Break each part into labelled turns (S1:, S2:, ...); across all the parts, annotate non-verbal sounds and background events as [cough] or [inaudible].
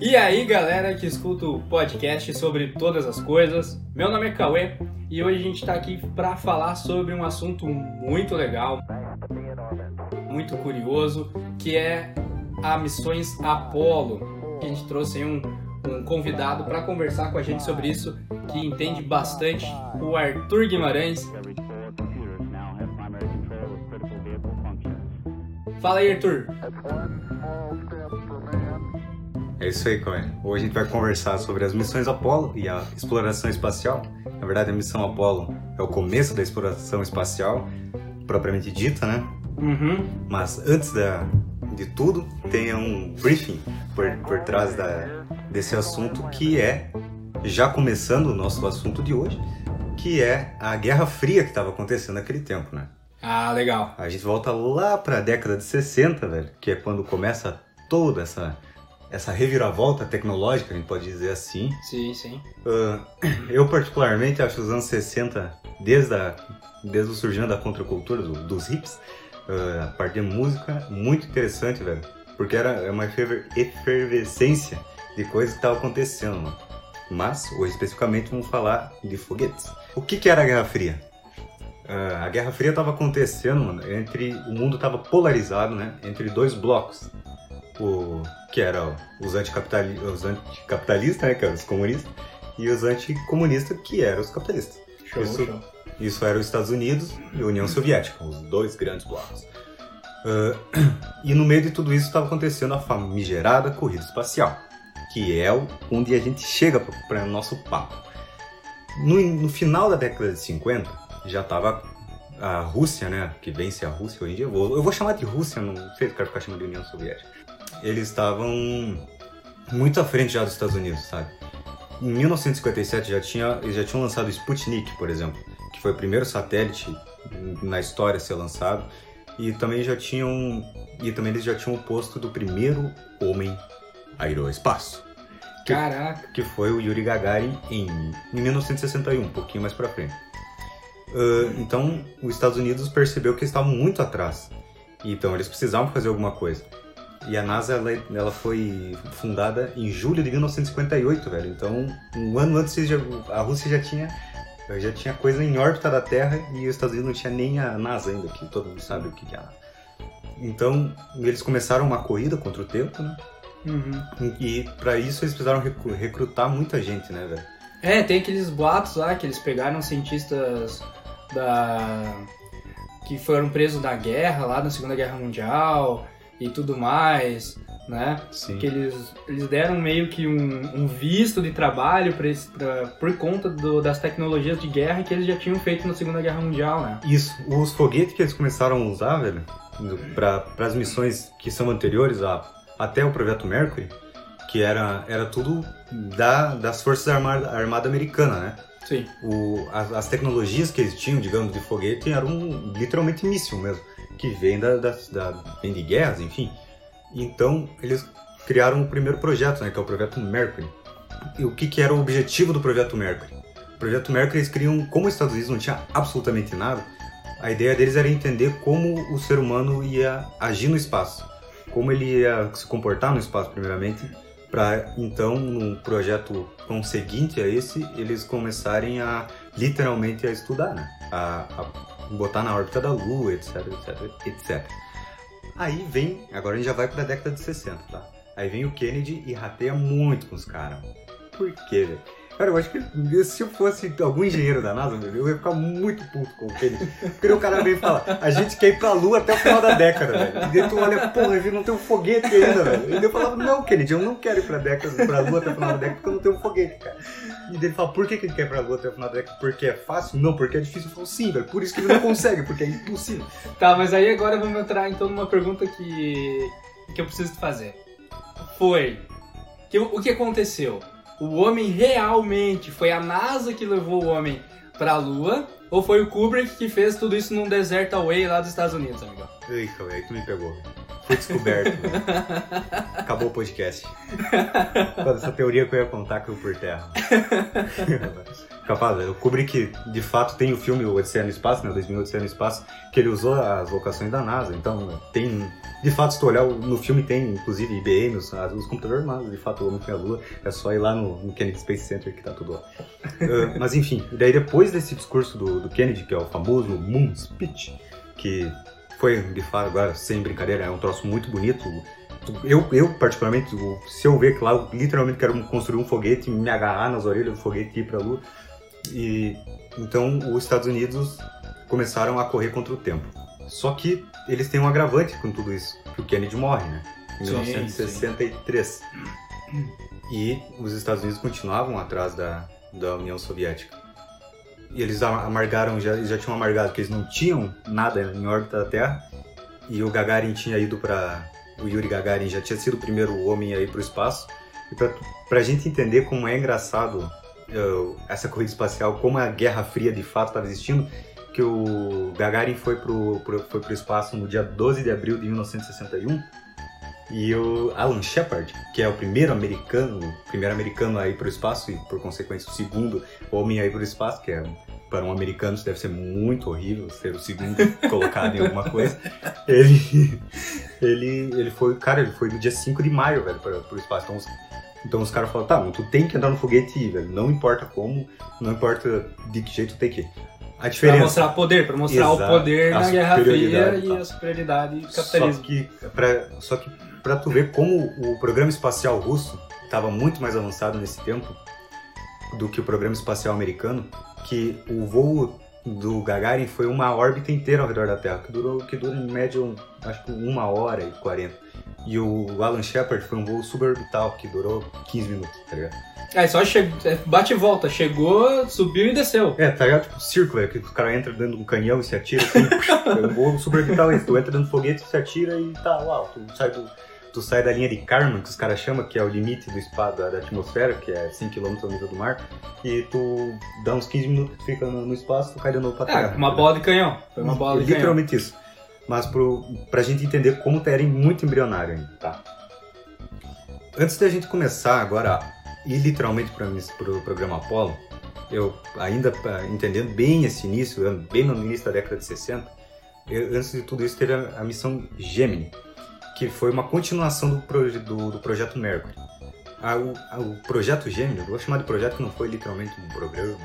S1: E aí, galera que escuta o podcast sobre todas as coisas. Meu nome é Cauê e hoje a gente está aqui para falar sobre um assunto muito legal, muito curioso, que é a missões Apollo. A gente trouxe um, um convidado para conversar com a gente sobre isso, que entende bastante, o Arthur Guimarães. Fala aí, Arthur.
S2: É isso aí, Coen. Hoje a gente vai conversar sobre as missões Apollo e a exploração espacial. Na verdade, a missão Apollo é o começo da exploração espacial, propriamente dita, né?
S1: Uhum.
S2: Mas antes da, de tudo, tem um briefing por, por trás da, desse assunto que é, já começando o nosso assunto de hoje, que é a Guerra Fria que estava acontecendo naquele tempo, né?
S1: Ah, legal.
S2: A gente volta lá para a década de 60, velho, que é quando começa toda essa essa reviravolta tecnológica, a gente pode dizer assim.
S1: Sim, sim.
S2: Uh, eu particularmente acho os anos 60, desde, a, desde o surgimento da contracultura, do, dos hips, uh, a parte de música, muito interessante, velho. Porque era uma eferver, efervescência de coisas que estavam acontecendo, mano. Mas, hoje especificamente, vamos falar de foguetes. O que, que era a Guerra Fria? Uh, a Guerra Fria estava acontecendo, mano, entre... O mundo estava polarizado, né? Entre dois blocos o, que eram os, anticapitali os anticapitalistas, né, que eram os comunistas, e os anticomunistas, que eram os capitalistas.
S1: Show,
S2: isso,
S1: show.
S2: isso era os Estados Unidos e a União Soviética, os dois grandes blocos. Uh, [clears throat] e no meio de tudo isso estava acontecendo a famigerada corrida espacial, que é onde a gente chega para o nosso papo. No, no final da década de 50, já estava a Rússia, né, que vence a Rússia hoje em dia, eu vou, eu vou chamar de Rússia, não sei quero ficar chamando de União Soviética eles estavam muito à frente já dos Estados Unidos, sabe? Em 1957 já tinha, eles já tinham lançado o Sputnik, por exemplo, que foi o primeiro satélite na história a ser lançado, e também já tinham e também eles já tinham o posto do primeiro homem aeroespaço. Que,
S1: Caraca.
S2: Que foi o Yuri Gagarin em, em 1961, um pouquinho mais para frente. Uh, então, os Estados Unidos percebeu que estavam muito atrás. Então, eles precisavam fazer alguma coisa. E a NASA ela, ela, foi fundada em julho de 1958, velho. Então, um ano antes já, a Rússia já tinha já tinha coisa em órbita da Terra e os Estados Unidos não tinha nem a NASA ainda, que todo mundo sabe o que é a NASA. Então, eles começaram uma corrida contra o tempo, né?
S1: Uhum.
S2: E para isso eles precisaram recrutar muita gente, né, velho?
S1: É, tem aqueles boatos lá que eles pegaram cientistas da que foram presos da guerra lá na Segunda Guerra Mundial e tudo mais, né?
S2: Sim.
S1: Que eles, eles deram meio que um, um visto de trabalho pra, esse- pra- por conta do- das tecnologias de guerra que eles já tinham feito na Segunda Guerra Mundial, né?
S2: Isso, os foguetes que eles começaram a usar, velho, para as missões que são anteriores a, até o Projeto Mercury, que era, era tudo da, das Forças Armadas Armada Americana, né?
S1: Sim.
S2: O, as, as tecnologias que eles tinham, digamos, de foguete eram literalmente míssil mesmo, que vem, da, da, da- vem de guerras, enfim. Então, eles criaram o primeiro projeto, né, que é o Projeto Mercury. E o que, que era o objetivo do Projeto Mercury? O Projeto Mercury, eles queriam, como os Estados Unidos não tinha absolutamente nada, a ideia deles era entender como o ser humano ia agir no espaço, como ele ia se comportar no espaço, primeiramente, para então, no projeto conseguinte a esse, eles começarem a literalmente a estudar, né? A, a botar na órbita da Lua, etc, etc, etc. Aí vem, agora a gente já vai para a década de 60, tá? Aí vem o Kennedy e rateia muito com os caras. Por quê, velho? Cara, eu acho que se eu fosse algum engenheiro da NASA, eu ia ficar muito puto com Kennedy. Porque o cara vem e a gente quer ir pra Lua até o final da década, velho. E daí tu olha, porra, não tem um foguete ainda, velho. E daí eu falava, não, Kennedy, eu não quero ir pra, década, pra Lua até o final da década porque eu não tenho um foguete, cara. E daí ele fala, por que, que ele quer ir pra Lua até o final da década? Porque é fácil? Não, porque é difícil. Eu falo, sim, velho, por isso que ele não consegue, porque é impossível.
S1: Tá, mas aí agora vamos entrar então numa pergunta que, que eu preciso fazer. Foi. Que, o que aconteceu? O homem realmente foi a NASA que levou o homem pra Lua? Ou foi o Kubrick que fez tudo isso num deserto away lá dos Estados Unidos, amigão?
S2: Eita, velho, aí tu me pegou. Foi descoberto. [laughs] Acabou o podcast. Essa teoria que eu ia contar caiu por terra. [laughs] Capaz, o Kubrick de fato tem o filme O Odisseia no Espaço, né, 2000 Odisseia no Espaço, que ele usou as locações da NASA, então tem, de fato, se tu olhar no filme tem inclusive IBM, os, os computadores NASA, de fato o Homem foi a Lua, é só ir lá no, no, Kennedy Space Center que tá tudo lá. uh, [laughs] mas enfim, daí depois desse discurso do, do Kennedy, que é o famoso Moon Speech, que foi, de fato, agora, sem brincadeira, é um troço muito bonito, eu, eu, particularmente, se eu ver que lá, eu literalmente quero construir um foguete, me agarrar nas orelhas do foguete e ir pra Lua. E então os Estados Unidos começaram a correr contra o tempo. Só que eles têm um agravante com tudo isso, que o Kennedy morre, né? Em sim, 1963. Sim. E os Estados Unidos continuavam atrás da, da União Soviética. E eles amargaram, já, já tinham amargado que eles não tinham nada em órbita da Terra. E o Gagarin tinha ido para o Yuri Gagarin já tinha sido o primeiro homem a ir para o espaço. E para a gente entender como é engraçado essa corrida espacial, como a Guerra Fria de fato estava existindo, que o Gagarin foi pro, pro, foi pro espaço no dia 12 de abril de 1961 e o Alan Shepard, que é o primeiro americano, primeiro americano a ir para o espaço e por consequência o segundo homem a ir para o espaço, que é para um americano isso deve ser muito horrível ser o segundo [laughs] colocado em alguma coisa. Ele, ele, ele foi, cara, ele foi no dia 5 de maio, velho, para o espaço. Então então os caras falaram, tá, tu tem que andar no foguete e velho. Não importa como, não importa de que jeito tu tem que ir. A diferença...
S1: Pra mostrar poder, pra mostrar Exato, o poder na Guerra Fria e a superioridade do capitalismo.
S2: Só que, pra, só que pra tu ver como o programa espacial russo estava muito mais avançado nesse tempo do que o programa espacial americano, que o voo do Gagarin foi uma órbita inteira ao redor da Terra, que durou que dura em média um, acho que uma hora e quarenta. E o Alan Shepard foi um voo suborbital que durou 15 minutos, tá ligado?
S1: É, só che... É, bate e volta, chegou, subiu e desceu.
S2: É, tá ligado? Tipo, círculo, é que o cara entra dentro de um canhão e se atira assim. [laughs] é um voo suborbital esse, tu entra dentro do foguete, se atira e tá, uau, tu sai do tu sai da linha de Kármán, que os caras chamam, que é o limite do espaço da, atmosfera, que é 5 km ao nível do mar, e tu dá uns 15 minutos, tu fica no, espaço, tu cai de novo pra terra.
S1: É, uma bola de canhão. Foi uma bola de
S2: Literalmente
S1: canhão.
S2: isso. Mas pro, pra gente entender como tu era muito embrionário ainda, tá? Antes da gente começar agora a ir literalmente para o programa Apollo, eu ainda entendendo bem esse início, bem no início da década de 60, eu, antes de tudo isso teve a, a missão Gemini, que foi uma continuação do, do, do projeto Mercury. Ah, o, ah, o, projeto Gemini, eu vou chamar de projeto que não foi literalmente um programa,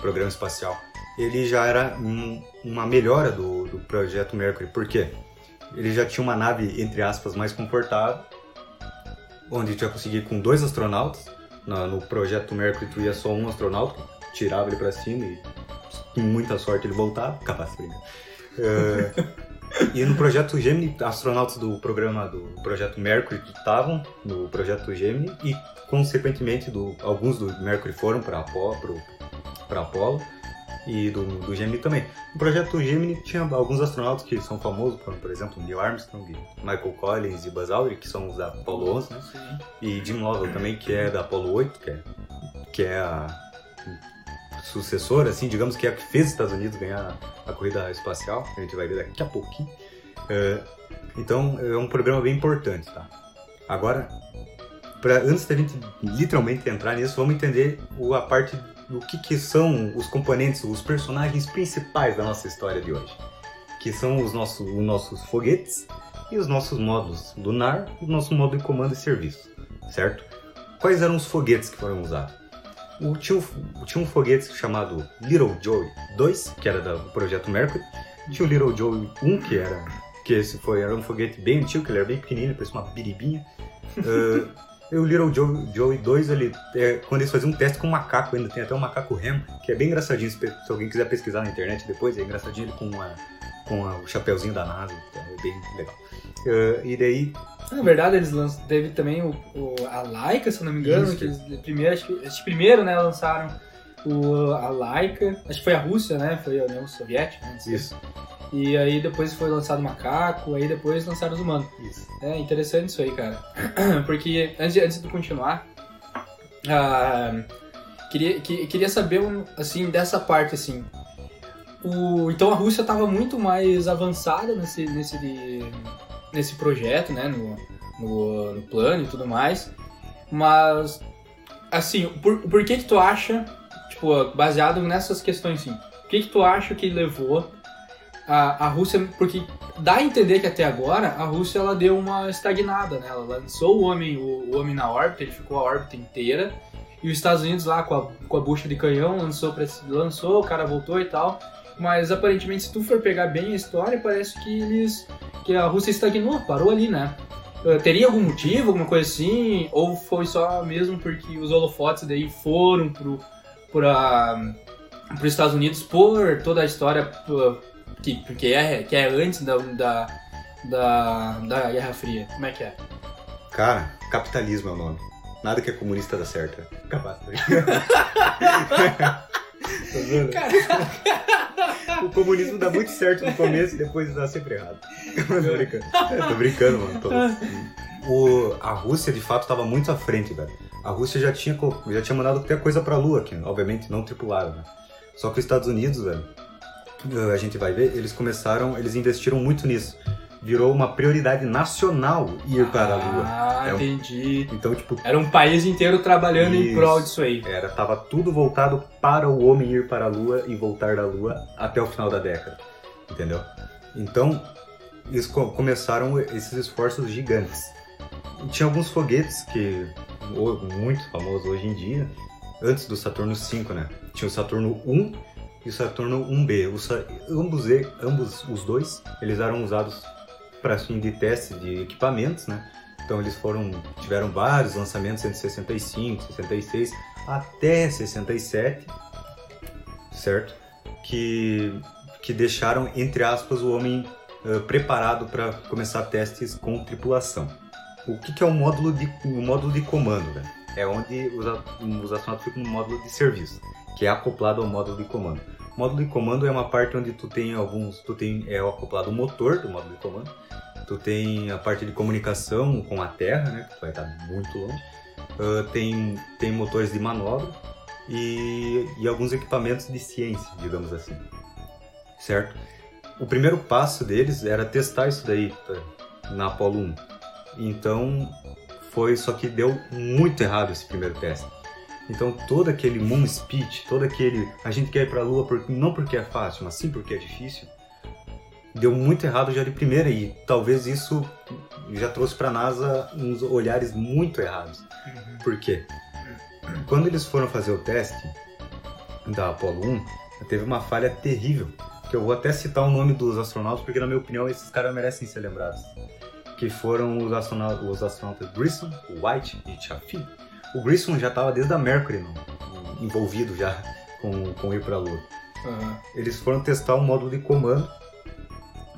S2: programa espacial, ele já era um, uma melhora do, do projeto Mercury. Por quê? Ele já tinha uma nave, entre aspas, mais confortável, onde tu ia conseguir com dois astronautas. No, no projeto Mercury tu ia só um astronauta, tirava ele para cima e com muita sorte ele voltava, capaz de uh, [laughs] E no projeto Gemini, astronautas do programa do projeto Mercury estavam no projeto Gemini e, consequentemente, do, alguns do Mercury foram para para Apollo e do, do Gemini também. No projeto Gemini tinha alguns astronautas que são famosos, como, por exemplo, Neil Armstrong, Michael Collins e Buzz Aldrin, que são os da Apollo 11, né? e Jim Lovell também, que é da Apollo 8, que é, que é a sucessora, assim, digamos que é a que fez os Estados Unidos ganhar a corrida espacial, a gente vai ver daqui a pouquinho. É, então é um programa bem importante, tá? Agora, pra, antes da gente literalmente entrar nisso, vamos entender a parte do que, que são os componentes, os personagens principais da nossa história de hoje. Que são os nossos, os nossos foguetes e os nossos modos lunar e o nosso modo de comando e serviço, certo? Quais eram os foguetes que foram usados? O, tinha, um, tinha um foguete chamado Little Joey 2, que era do projeto Mercury. Tinha o Little Joey 1, que era que esse foi era um foguete bem antigo, que ele era bem pequenininho, parecia uma biribinha. uh, [laughs] e o Little Joey, Joey 2, ele, é, quando eles faziam um teste com um macaco, ainda tem até um macaco remo, que é bem engraçadinho, se, se alguém quiser pesquisar na internet depois, é engraçadinho ele com, uma, com a, o chapéuzinho da NASA, então é bem legal. Uh, e daí
S1: na verdade, eles lançam, teve também o, o, a Laika, se eu não me engano, Isso. que eles primeiro, acho que, acho que primeiro, né, lançaram o, a Laika, acho que foi a Rússia, né, foi a União Soviética, né,
S2: Isso.
S1: E aí depois foi lançado o Macaco, aí depois lançaram os humanos.
S2: Isso.
S1: É interessante isso aí, cara. [clears throat] Porque antes de, antes de continuar, uh, queria, que, queria saber, assim, dessa parte, assim, o, então a Rússia estava muito mais avançada nesse, nesse, nesse projeto, né, no, no, no, plano e tudo mais. Mas, assim, por, por que que tu acha, tipo, baseado nessas questões, sim. O que, que tu acha que levou a, a Rússia. Porque dá a entender que até agora a Rússia ela deu uma estagnada, né? Ela lançou o homem, o, o homem na órbita, ele ficou a órbita inteira. E os Estados Unidos lá com a, com a bucha de canhão lançou, lançou, o cara voltou e tal. Mas aparentemente, se tu for pegar bem a história, parece que eles. que a Rússia estagnou, parou ali, né? Uh, Teria algum motivo, alguma coisa assim? Ou foi só mesmo porque os holofotes daí foram pro, pra, pros Estados Unidos por toda a história que, que, é, que é antes da, da, da, da Guerra Fria? Como é que é?
S2: Cara, capitalismo é o nome. Nada que é comunista dá certo. Capaz, vendo? [laughs] O comunismo dá muito certo no começo e depois dá sempre errado. tô brincando. É, [laughs] tô brincando, mano. Tô- O, a Rússia, de fato, estava muito à frente, velho. A Rússia já tinha, já tinha mandado até coisa pra Lua, que obviamente não tripularam, né? Só que os Estados Unidos, velho, eh, a gente vai ver, eles começaram, eles investiram muito nisso. Virou uma prioridade nacional ir para a Lua.
S1: Ah,
S2: É um-
S1: entendi.
S2: Então, tipo,
S1: Era um país inteiro trabalhando em
S2: Isso.
S1: prol disso aí.
S2: Era, tava tudo voltado para o homem ir para a Lua e voltar da Lua até o final da década, entendeu? Então, eles co- começaram esses esforços gigantes. E tinha alguns foguetes que, muito famoso hoje em dia, antes do Saturno V, né? Tinha o Saturno 1 e o Saturno 1B. O Sa- ambos, ambos os dois, eles eram usados para fim de teste de equipamentos, né? Então eles foram tiveram vários lançamentos entre 65, 66 até 67, certo? Que que deixaram entre aspas o homem eh, preparado para começar testes com tripulação. O que, que é o módulo de o módulo de comando, velho? É onde os, os astronautas ficam no módulo de serviço, que é acoplado ao módulo de comando. O módulo de comando é uma parte onde tu tem alguns, tu tem é acoplado o motor do módulo de comando. Tu tem a parte de comunicação com a Terra, né, que vai estar muito longe. Ah, tem tem motores de manobra e, e alguns equipamentos de ciência, digamos assim. Certo? O primeiro passo deles era testar isso daí tá, na Apollo 1. Então, foi só que deu muito errado esse primeiro teste. Então, todo aquele moon speech, todo aquele a gente quer ir para a lua porque não porque é fácil, mas sim porque é difícil, deu muito errado já de primeira e talvez isso já trouxe para a NASA uns olhares muito errados. Por quê? Quando eles foram fazer o teste da Apollo 1, teve uma falha terrível, que eu vou até citar o nome dos astronautas porque na minha opinião esses caras merecem ser lembrados que foram os astronautas, os astronautas Grissom, White e Chaffee. O Grissom já estava desde a Mercury no- envolvido já com, com ir para a Lua.
S1: Aham.
S2: Eles foram testar um módulo de comando.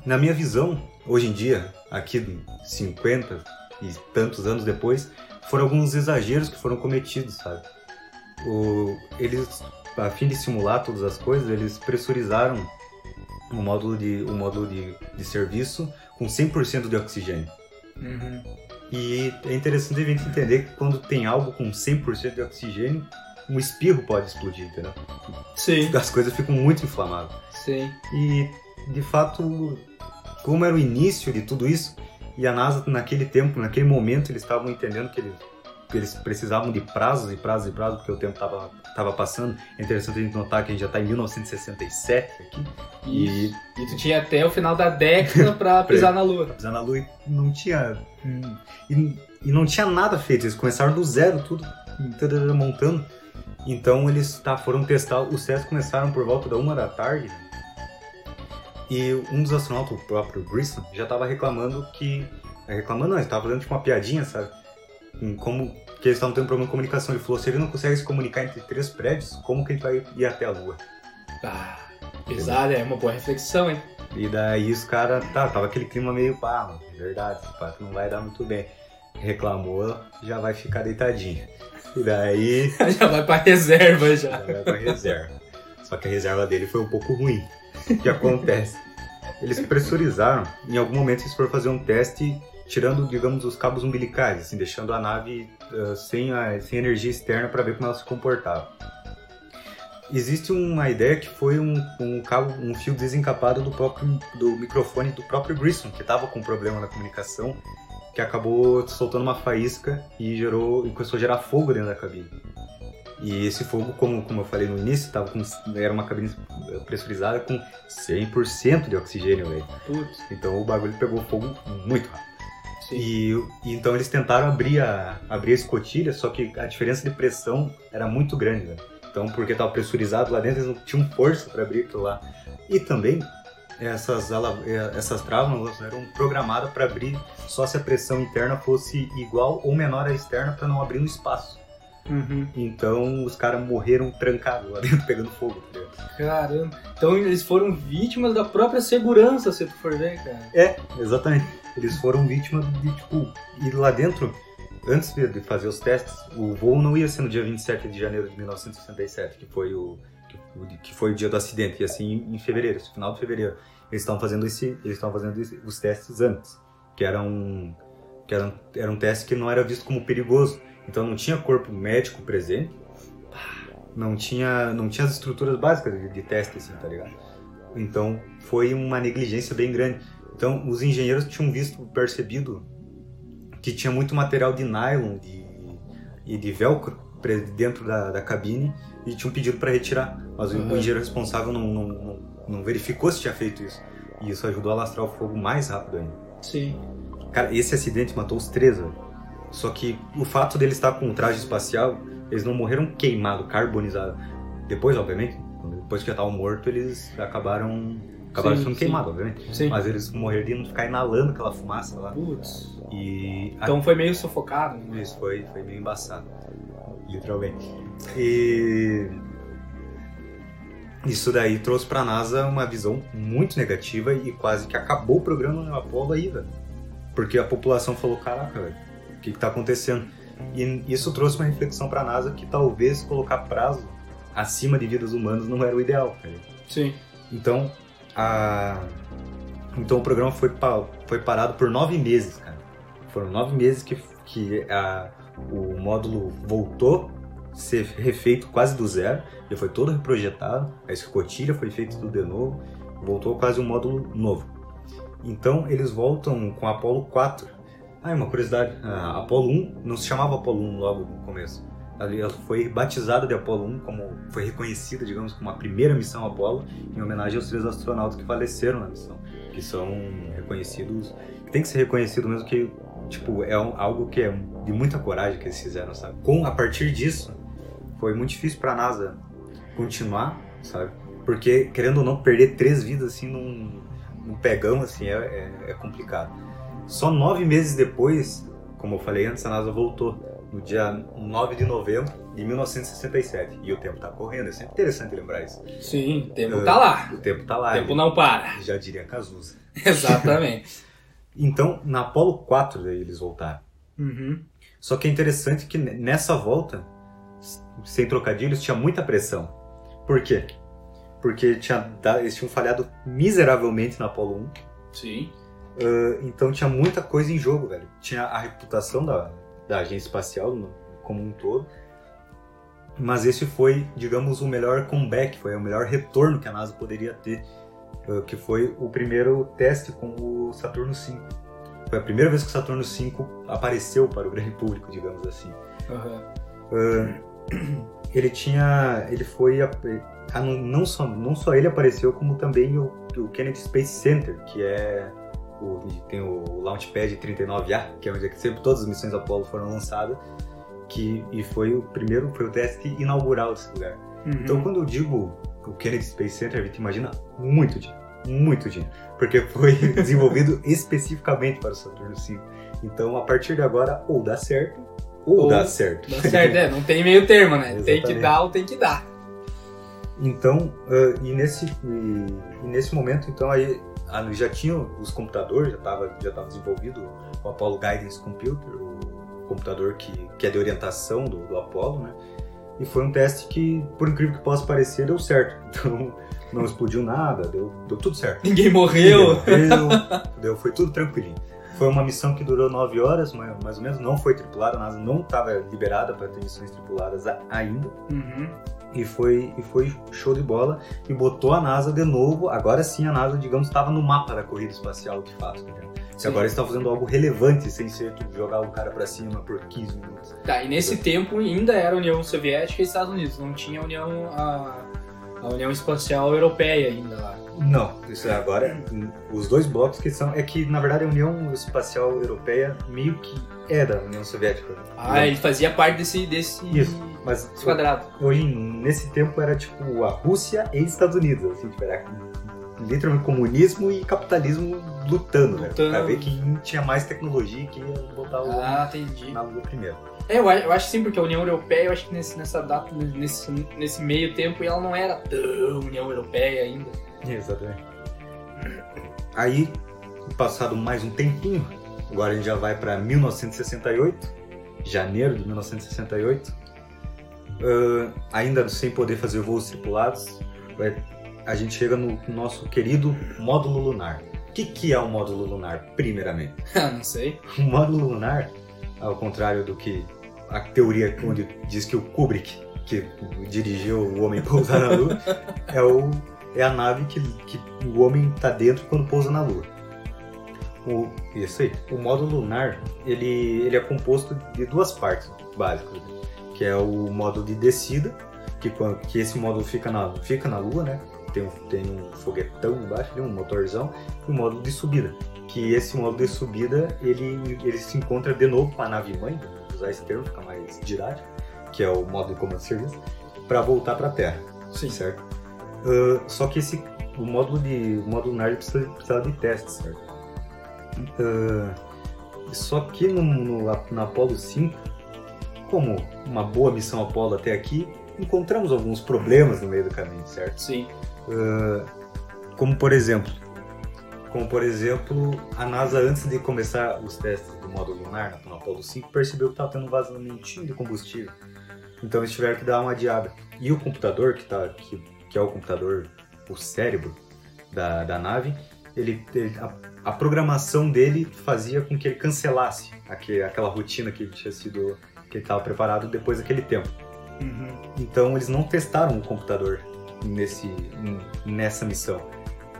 S2: Na minha visão, hoje em dia, aqui 50 e tantos anos depois, foram alguns exageros que foram cometidos, sabe? O, eles, a fim de simular todas as coisas, eles pressurizaram o módulo de, o módulo de, de serviço com 100% de oxigênio.
S1: Uhum.
S2: E é interessante a gente entender que quando tem algo com 100% de oxigênio, um espirro pode explodir, entendeu?
S1: Sim,
S2: As coisas ficam muito inflamadas.
S1: sim.
S2: E, de fato, como era o início de tudo isso, e a NASA, naquele tempo, naquele momento, eles estavam entendendo que eles, que eles precisavam de prazos e prazos e prazos, porque o tempo estava tava passando. É interessante a gente notar que a gente já está em 1967 aqui.
S1: E, e tu tinha até o final da década pra [laughs] pisar na lua.
S2: pisar na Lua e não tinha. hum, E, e não tinha nada feito, eles começaram do zero, tudo tudo montando. Então eles tá, foram testar, os testes começaram por volta da uma da tarde. E um dos astronautas, o próprio Grissom, já estava reclamando que. Reclamando não, ele estava fazendo tipo uma piadinha, sabe? Em como que eles estavam tendo problema de comunicação. Ele falou: se ele não consegue se comunicar entre três prédios, como que ele vai ir até a Lua?
S1: Ah, pesada, é uma boa reflexão, hein?
S2: E daí os caras, tá, tava aquele clima meio pá, mano, verdade, esse pato não vai dar muito bem. Reclamou, já vai ficar deitadinho. E daí [laughs]
S1: Já vai pra reserva
S2: já
S1: já.
S2: vai pra reserva. Só que a reserva dele foi um pouco ruim. O que acontece? Eles pressurizaram, em algum momento eles foram fazer um teste tirando, digamos, os cabos umbilicais, assim, deixando a nave ah, sem, a, sem energia externa para ver como ela se comportava. Existe uma ideia que foi um, um cabo, um fio desencapado do próprio do microfone do próprio Grissom, que estava com problema na comunicação, que acabou soltando uma faísca e gerou e começou a gerar fogo dentro da cabine. E esse fogo, como, como eu falei no início, tava com, era uma cabine pressurizada com 100% de oxigênio, velho. Então o bagulho pegou fogo muito rápido. E, e então eles tentaram abrir a, abrir a escotilha, só que a diferença de pressão era muito grande, velho. Então, porque estava pressurizado lá dentro, eles não tinham força para abrir aquilo lá. E também, essas, eh, essas travas eram programadas para abrir só se a pressão interna fosse igual ou menor à externa para não abrir no espaço.
S1: Uhum.
S2: Então, os caras morreram trancados lá [laughs] dentro, pegando fogo.
S1: Caramba. Então eles foram vítimas da própria segurança, se tu for ver, cara.
S2: É, exatamente. Eles foram vítimas de, tipo, ir lá dentro, antes de fazer os testes, o voo não ia ser no dia 27 de janeiro de 1967, que foi o, que, que foi o dia do acidente, ia ser em, fevereiro, esse final de fevereiro. Eles estavam fazendo, esse, eles fazendo esse- os testes antes, que era um, que era, um, era um teste que não era visto como perigoso. Então não tinha corpo médico presente, não tinha, não tinha as estruturas básicas de, de teste, assim, tá ligado? Então foi uma negligência bem grande. Então, os engenheiros tinham visto, percebido que tinha muito material de nylon de, e de velcro dentro da, da cabine e tinham pedido para retirar. Mas o-
S1: Uhum.
S2: o engenheiro responsável não, não, não, não verificou se tinha feito isso. E isso ajudou a alastrar o fogo mais rápido ainda.
S1: Sim.
S2: Cara, esse acidente matou os três, velho. Só que o fato deles estar com um traje espacial, eles não morreram queimados, carbonizados. Depois, obviamente, depois que já estavam mortos, eles acabaram, acabaram
S1: Sim,
S2: sendo queimados, obviamente.
S1: Sim.
S2: Mas eles morreram de não ficar inalando aquela fumaça lá.
S1: Putz.
S2: E
S1: Então foi meio sufocado, né?
S2: isso foi, foi meio embaçado. Literalmente. E isso daí trouxe pra NASA uma visão muito negativa e quase que acabou o programa Apollo aí, velho. Porque a população falou, caraca, velho, o que, que tá acontecendo? E isso trouxe uma reflexão pra NASA que talvez colocar prazo acima de vidas humanas não era o ideal, velho.
S1: Sim.
S2: Então, a... então o programa foi, pa- foi parado por nove meses, cara. Foram nove meses que, que a... o módulo voltou a ser refeito quase do zero. Ele foi todo reprojetado, a escotilha foi feita tudo de novo, voltou quase um módulo novo. Então eles voltam com a Apollo 4. Ah, e uma curiosidade, a Apollo 1 não se chamava Apollo 1 logo no começo. Ela foi batizada de Apollo 1, como foi reconhecida, digamos, como a primeira missão Apollo, em homenagem aos três astronautas que faleceram na missão, que são reconhecidos, tem que ser reconhecido mesmo que tipo é um- algo que é de muita coragem que eles fizeram, sabe? Com a partir disso, foi muito difícil para a NASA continuar, sabe? Porque querendo ou não perder três vidas assim num, num pegão assim é, é, é complicado. Só nove meses depois, como eu falei antes, a NASA voltou no dia 9 de novembro de 1967. E o tempo tá correndo, é sempre interessante lembrar isso.
S1: Sim, o tempo
S2: É.
S1: tá lá.
S2: O tempo tá lá.
S1: O tempo
S2: ele-
S1: não para.
S2: Já diria Cazuza. [laughs]
S1: Exatamente. [laughs]
S2: Então, na Apollo 4 daí eles voltaram.
S1: Uhum.
S2: Só que é interessante que nessa volta, sem trocadilhos, tinha muita pressão. Por quê? Porque tinha, eles tinham falhado miseravelmente na Apollo 1.
S1: Sim.
S2: Uh, então tinha muita coisa em jogo, velho. Tinha a reputação da, da agência espacial no- como um todo. Mas esse foi, digamos, o melhor comeback, foi o melhor retorno que a NASA poderia ter. uh, que foi o primeiro teste com o Saturno V. Foi a primeira vez que o Saturno V apareceu para o grande público, digamos assim.
S1: Uhum. [clears throat]
S2: Ele tinha. Ele foi. a- a- não, só, não só ele apareceu, como também o, o Kennedy Space Center, que é. O, tem o Launchpad 39A, que é onde é que sempre todas as missões Apollo foram lançadas. Que, e foi o primeiro, foi o teste inaugural desse lugar.
S1: Uhum.
S2: Então quando eu digo o Kennedy Space Center, a gente imagina muito dinheiro. Muito dinheiro. Porque foi [laughs] desenvolvido especificamente para o Saturno V. Então a partir de agora, ou dá certo, ou,
S1: Ou
S2: dá certo.
S1: Dá certo, é, não tem meio termo, né? Tem que
S2: Exatamente.
S1: dar ou tem que dar.
S2: Então, ah, e, nesse, e, e nesse momento, então, aí já tinha os computadores, já estava já tava desenvolvido o Apollo Guidance Computer, o computador que, que é de orientação do, do Apollo, né? E foi um teste que, por incrível que possa parecer, deu certo. [laughs] Então, não explodiu nada, deu, deu tudo certo.
S1: Ninguém morreu.
S2: Ninguém morreu, deu, foi tudo tranquilinho. Foi uma missão que durou nove horas, mais ou menos, não foi tripulada, a NASA não estava liberada para ter missões tripuladas ainda.
S1: Uhum.
S2: E foi, e foi show de bola e botou a NASA de novo. Agora sim a NASA, digamos, estava no mapa da corrida espacial de fato. né?
S1: Sim.
S2: Agora estão fazendo algo relevante, sem ser tu jogar o cara pra cima por 15 minutos.
S1: Tá, e nesse tempo ainda era União Soviética e Estados Unidos, não tinha a União, a, a União Espacial Europeia ainda lá.
S2: Não, isso é agora. Os dois blocos que são. É que, na verdade, a União Espacial Europeia meio que é da União Soviética. né?
S1: Ah, ele fazia parte desse, desse,
S2: Isso, mas
S1: desse quadrado.
S2: hoje, nesse tempo, era tipo a Rússia e Estados Unidos. Assim, tipo, era literalmente comunismo e capitalismo lutando, né?
S1: Lutando.
S2: Pra ver quem tinha mais tecnologia e quem ia botar o
S1: Ah,
S2: na lua primeiro.
S1: É, eu, a- eu acho sim, porque a União Europeia, eu acho que nesse, nessa data, nesse, nesse meio tempo, ela não era tão União Europeia ainda.
S2: Exatamente. Aí, passado mais um tempinho, agora a gente já vai para 1968, janeiro de 1968, ah, ainda sem poder fazer voos tripulados, a gente chega no nosso querido módulo lunar. O que, que é o módulo lunar, primeiramente? [laughs]
S1: Ah, não sei.
S2: O módulo lunar, ao contrário do que a teoria onde diz que o Kubrick, que dirigiu o homem pousar na Lua, [laughs] é, o, é a nave que, que o homem está dentro quando pousa na Lua. O, isso aí. O módulo lunar, ele, ele é composto de duas partes básicas, né? que é o módulo de descida, que, que esse módulo fica na, fica na Lua, né? Tem um, tem um foguetão embaixo, ali, um motorzão, e o módulo de subida que esse módulo de subida ele, ele se encontra de novo com a nave mãe, vou usar esse termo, fica mais didático, que é o módulo de comando de serviço, para voltar para a Terra,
S1: Sim.
S2: certo? Ah, só que esse o módulo de o módulo lunar precisa, precisa de testes, certo? Ah, só que no, no, na Apollo 5, como uma boa missão Apollo até aqui, encontramos alguns problemas no meio do caminho, certo?
S1: Sim.
S2: Como por exemplo, como por exemplo, a NASA antes de começar os testes do módulo lunar no Apollo 5 percebeu que estava tendo um vazamentinho de combustível. Então eles tiveram que dar uma adiada. E o computador que tá que, que é o computador, o cérebro da, da nave, ele, ele- a, a programação dele fazia com que ele cancelasse aquele, aquela rotina que tinha sido que ele estava preparado depois daquele tempo.
S1: Uhum.
S2: Então eles não testaram o computador nesse, nessa missão.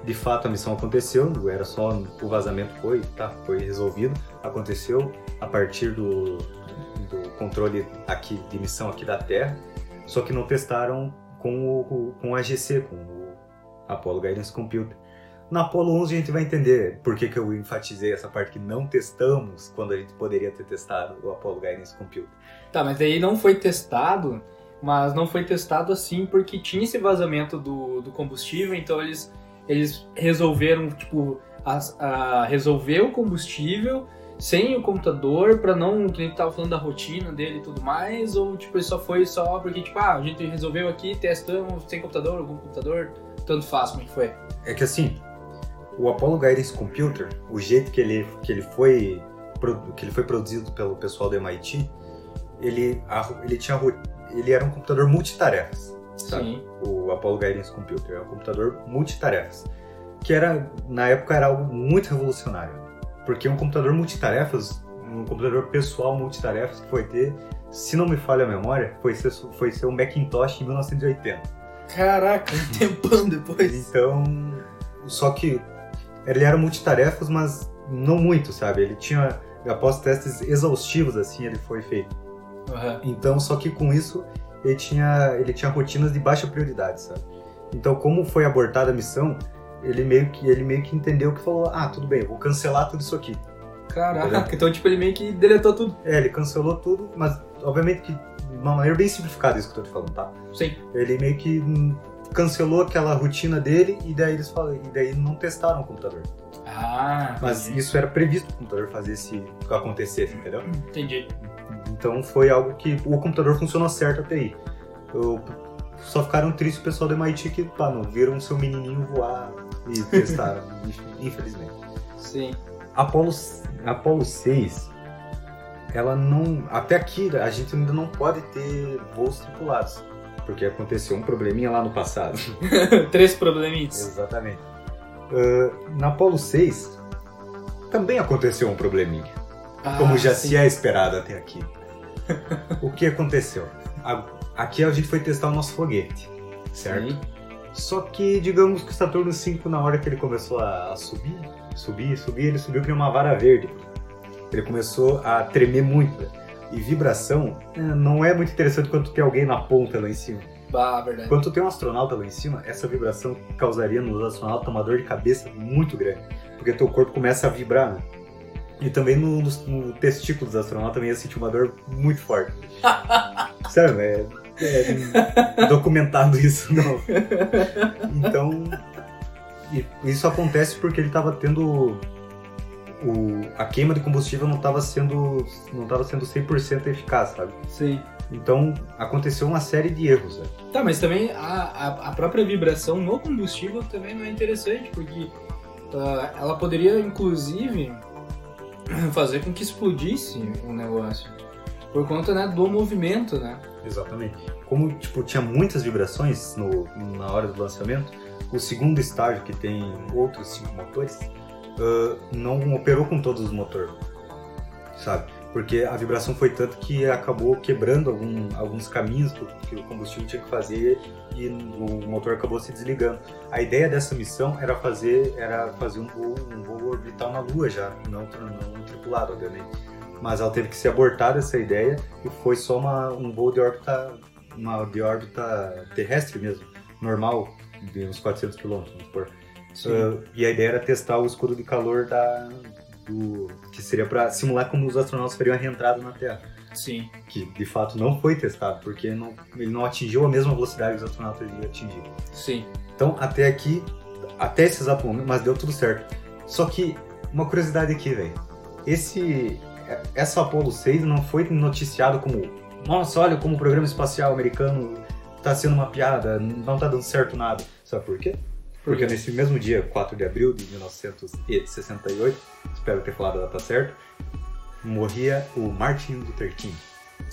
S2: De fato a missão aconteceu, era só o vazamento foi, tá, foi resolvido, aconteceu a partir do, do controle aqui de missão aqui da Terra, só que não testaram com o com a com o Apollo Guidance Computer. Na Apollo 11 a gente vai entender por que, que eu enfatizei essa parte que não testamos quando a gente poderia ter testado o Apollo Guidance Computer.
S1: Tá, mas aí não foi testado, mas não foi testado assim porque tinha esse vazamento do, do combustível, então eles, eles resolveram, tipo, as- a, resolver o combustível sem o computador pra não, que a gente tava falando da rotina dele e tudo mais, ou tipo, só foi só porque, tipo, ah, a gente resolveu aqui, testamos sem computador, algum computador, tanto faz, como é que foi?
S2: É que assim, o Apollo Guidance Computer, o jeito que ele, que ele, foi, que ele foi produzido pelo pessoal do MIT, ele, ele, tinha, ele era um computador multitarefas. Sabe?
S1: Sim.
S2: O Apollo Guidance Computer é um computador multitarefas. Que era, na época, era algo muito revolucionário. Porque um computador multitarefas, um computador pessoal multitarefas que foi ter, se não me falha a memória, foi ser, foi ser o Macintosh em 1980.
S1: Caraca, um tempão depois.
S2: Então, só que ele era multitarefas, mas não muito, sabe? Ele tinha, após testes exaustivos, assim, ele foi feito.
S1: Aham.
S2: Então, só que com isso, ele tinha, ele tinha rotinas de baixa prioridade, sabe? Então, como foi abortada a missão, ele meio que, ele meio que entendeu que falou, ah, tudo bem, vou cancelar tudo isso aqui.
S1: Caraca, então tipo, ele meio que deletou tudo.
S2: É, ele cancelou tudo, mas obviamente que de uma maneira bem simplificada isso que eu tô te falando, tá?
S1: Sim.
S2: Ele meio que cancelou aquela rotina dele e daí eles falaram, e daí não testaram o computador.
S1: Ah,
S2: Mas
S1: entendi.
S2: isso era previsto o computador fazer esse acontecer, entendeu?
S1: Entendi.
S2: Então foi algo que o computador funcionou certo até aí. Eu, só ficaram tristes o pessoal do MIT que, pá, não viram seu menininho voar e [laughs] testaram, infelizmente.
S1: Sim.
S2: Apollo, Apollo 6, ela não. Até aqui a gente ainda não pode ter voos tripulados. Porque aconteceu um probleminha lá no passado. [laughs]
S1: Três probleminhas.
S2: Exatamente. Ah, na Apollo 6 também aconteceu um probleminha. Como
S1: Ah,
S2: já
S1: sim.
S2: se é esperado até aqui. [laughs] o que aconteceu? A- Aqui a gente foi testar o nosso foguete, certo?
S1: Sim.
S2: Só que, digamos que o Saturno V, na hora que ele começou a, subir, subir, subir, ele subiu que uma vara verde. Ele começou a tremer muito. E vibração eh, não é muito interessante quando tu tem alguém na ponta lá em cima.
S1: Bah, verdade.
S2: Quando tem um astronauta lá em cima, essa vibração causaria nos astronautas uma dor de cabeça muito grande. Porque teu corpo começa a vibrar, né? E também no, no, testículo dos astronautas também ia sentir uma dor muito forte. [laughs] Sério, é, é documentado isso, não. [laughs] Então, e isso acontece porque ele estava tendo o, a queima de combustível não estava sendo não estava sendo 100% eficaz, sabe?
S1: Sim.
S2: Então, aconteceu uma série de erros, né?
S1: Tá, mas também a, a, a própria vibração no combustível também não é interessante, porque tá, ela poderia, inclusive, [clears throat] fazer com que explodisse o negócio. Por conta né, do movimento, né?
S2: Exatamente. Como tipo, tinha muitas vibrações no, na hora do lançamento, o segundo estágio, que tem outros cinco motores, ah, não operou com todos os motores, sabe? Porque a vibração foi tanto que acabou quebrando algum, alguns caminhos que, que o combustível tinha que fazer e o motor acabou se desligando. A ideia dessa missão era fazer, era fazer um voo, um voo orbital na Lua já, não, não tripulado, obviamente. Mas ela teve que ser abortada essa ideia e foi só uma, um voo de órbita, uma, de órbita terrestre mesmo, normal, de uns 400 km, vamos supor. Uh, e a ideia era testar o escudo de calor da, do, que seria para simular como os astronautas fariam a reentrada na Terra.
S1: Sim.
S2: Que de fato não foi testado, porque não, ele não atingiu a mesma velocidade que os astronautas iam atingir.
S1: Sim.
S2: Então, até aqui, até esse exato momento, mas deu tudo certo. Só que, uma curiosidade aqui, velho. Esse, essa Apollo 6 não foi noticiado como nossa, olha como o programa espacial americano tá sendo uma piada, não tá dando certo nada. Sabe por quê? Porque nesse mesmo dia, 4 de abril de 1968, espero ter falado a data certa, morria o Martin Luther King.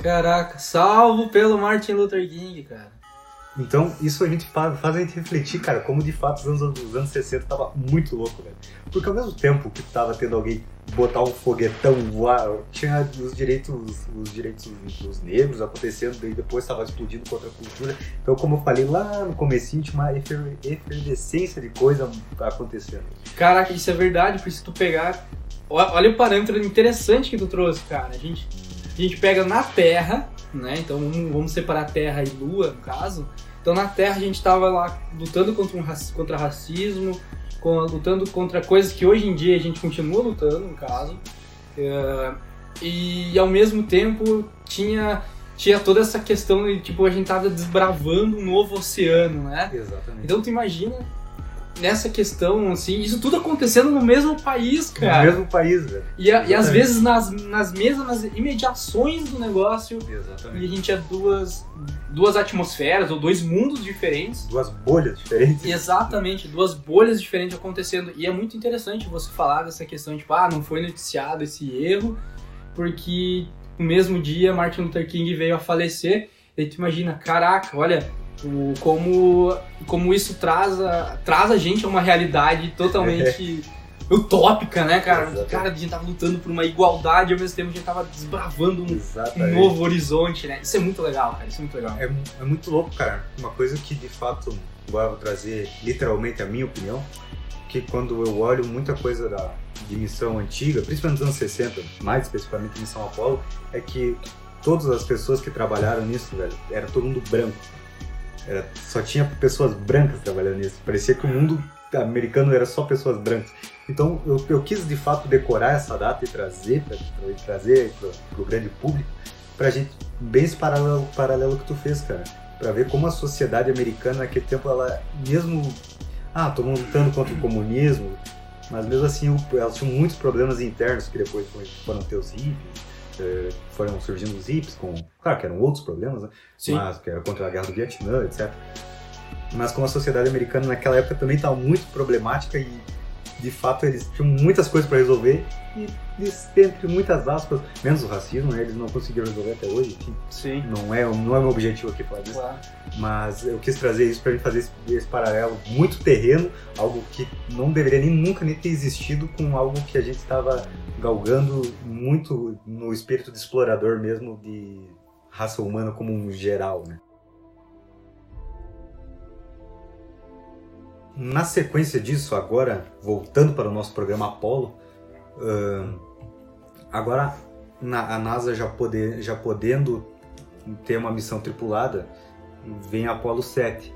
S1: Caraca, salvo pelo Martin Luther King, cara.
S2: Então, isso a gente faz, faz a gente refletir, cara, como de fato os anos, os anos 60 tava muito louco, velho. Porque ao mesmo tempo que tava tendo alguém botar um foguetão voar, tinha os direitos, os direitos dos negros acontecendo, e depois tava explodindo contra a cultura. Então, como eu falei lá no comecinho, tinha uma efer- efervescência de coisa acontecendo.
S1: Caraca, isso é verdade, porque se tu pegar. Olha o parâmetro interessante que tu trouxe, cara. A gente, a gente pega na Terra, né? Então vamos, separar Terra e Lua, no caso. Então na Terra a gente tava lá lutando contra, um, contra racismo, com- lutando contra coisas que hoje em dia a gente continua lutando, no caso. É, e ao mesmo tempo tinha, tinha toda essa questão de tipo, a gente tava desbravando um novo oceano, né?
S2: Exatamente.
S1: Então tu imagina nessa questão, assim, isso tudo acontecendo no mesmo país, cara.
S2: no mesmo país, velho.
S1: E, a- e às
S2: Exatamente.
S1: vezes nas, nas mesmas imediações do negócio, e a
S2: Exatamente.
S1: gente tinha duas, duas atmosferas ou dois mundos diferentes.
S2: Duas bolhas diferentes.
S1: Exatamente, duas bolhas diferentes acontecendo. E é muito interessante você falar dessa questão, tipo, ah, não foi noticiado esse erro, porque no mesmo dia Martin Luther King veio a falecer. E tu imagina, caraca, olha, o, como, como isso traz a, traz a gente a uma realidade totalmente utópica, né, cara?
S2: Exatamente.
S1: Cara, a gente tava lutando por uma igualdade ao mesmo tempo a gente tava desbravando um, um novo horizonte, né? Isso é muito legal, cara, isso é muito legal.
S2: É, é muito louco, cara. Uma coisa que de fato, agora eu vou trazer literalmente a minha opinião, que quando eu olho muita coisa da, de missão antiga, principalmente nos anos 60, mais especificamente missão Apollo, é que todas as pessoas que trabalharam nisso, velho, era todo mundo branco. Era, só tinha pessoas brancas trabalhando nisso. Parecia que o mundo americano era só pessoas brancas. Então eu, eu quis de fato decorar essa data e trazer para trazer para o grande público pra gente bem esse paralelo, paralelo que tu fez, cara. Pra ver como a sociedade americana naquele tempo, ela mesmo. Ah, todo mundo lutando contra o comunismo, mas mesmo assim elas tinham muitos problemas internos que depois foram ter os hippies, foram surgindo os hippies com. Claro que eram outros problemas, né?
S1: Sim.
S2: Mas que era contra a guerra do Vietnã, etc. Mas como a sociedade americana naquela época também estava muito problemática e de fato eles tinham muitas coisas para resolver e eles, entre muitas aspas, menos o racismo, né, eles não conseguiram resolver até hoje.
S1: Sim.
S2: não é, não é meu objetivo aqui falar disso,
S1: Claro.
S2: mas eu quis trazer isso para gente fazer esse, esse paralelo muito terreno, algo que não deveria nem nunca nem ter existido com algo que a gente estava galgando muito no espírito de explorador mesmo de raça humana como um geral, né? Na sequência disso, agora, voltando para o nosso programa Apollo, ahn, agora na- a NASA já, poder, já podendo ter uma missão tripulada, vem a Apollo 7.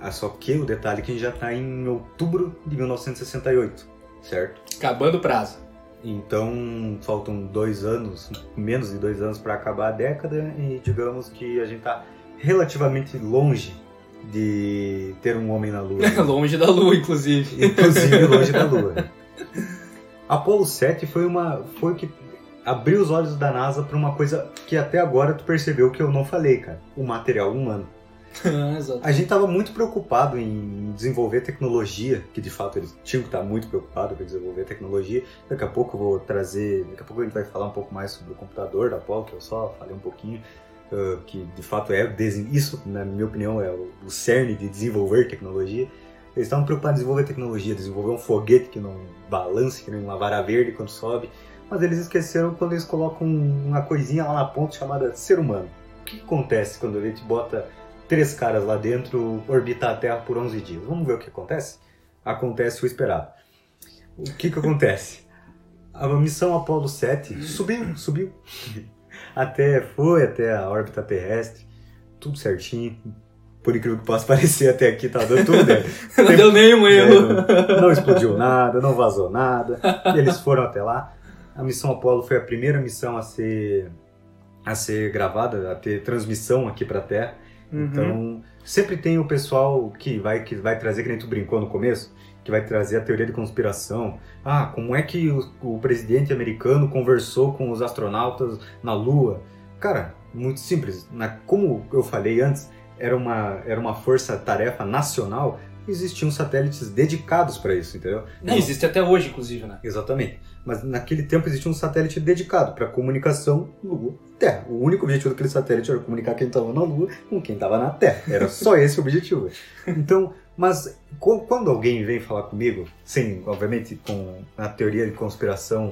S2: Ah, só que o detalhe é que a gente já está em outubro de 1968, certo?
S1: Acabando o prazo.
S2: Então faltam dois anos, menos de dois anos para acabar a década e digamos que a gente está relativamente longe de ter um homem na Lua. [laughs]
S1: Longe da Lua, inclusive.
S2: inclusive [laughs] longe da Lua. Apollo 7 foi uma foi o que abriu os olhos da NASA para uma coisa que até agora tu percebeu que eu não falei, cara, o material humano. [laughs]
S1: Ah.
S2: A gente estava muito preocupado em desenvolver tecnologia, que de fato eles tinham que estar muito preocupados em desenvolver tecnologia. Daqui a pouco eu vou trazer, daqui a pouco a gente vai falar um pouco mais sobre o computador da Apollo, que eu só falei um pouquinho, uh, que de fato é isso, na minha opinião, é o, o cerne de desenvolver tecnologia. Eles estavam preocupados em desenvolver tecnologia, desenvolver um foguete que não balance, que nem uma vara verde quando sobe, mas eles esqueceram quando eles colocam uma coisinha lá na ponta chamada ser humano. O que acontece quando a gente bota três caras lá dentro orbitar a Terra por 11 dias. Vamos ver o que acontece? Acontece o esperado. O que que acontece? [laughs] A missão Apollo 7 subiu, subiu. Até foi até a órbita terrestre, tudo certinho. Por incrível que possa [laughs] parecer, até aqui tá dando tudo bem. [laughs]
S1: Não deu nenhum erro.
S2: É, não explodiu nada, não vazou nada. Eles foram até lá. A missão Apollo foi a primeira missão a ser a ser gravada, a ter transmissão aqui para a Terra.
S1: Uhum.
S2: Então, sempre tem o pessoal que vai, que vai trazer, que nem tu brincou no começo, que vai trazer a teoria de conspiração. Ah, como é que o, o presidente americano conversou com os astronautas na Lua? Cara, muito simples. Na, como eu falei antes, era uma, era uma força-tarefa nacional, existiam satélites dedicados para isso, entendeu?
S1: Não, existe até hoje, inclusive, né?
S2: Exatamente. Mas naquele tempo existia um satélite dedicado para comunicação Lua-Terra. O único objetivo daquele satélite era comunicar quem estava na Lua com quem estava na Terra. Era só [laughs] esse o objetivo. Então, mas quando alguém vem falar comigo, sem, obviamente, com a teoria de conspiração,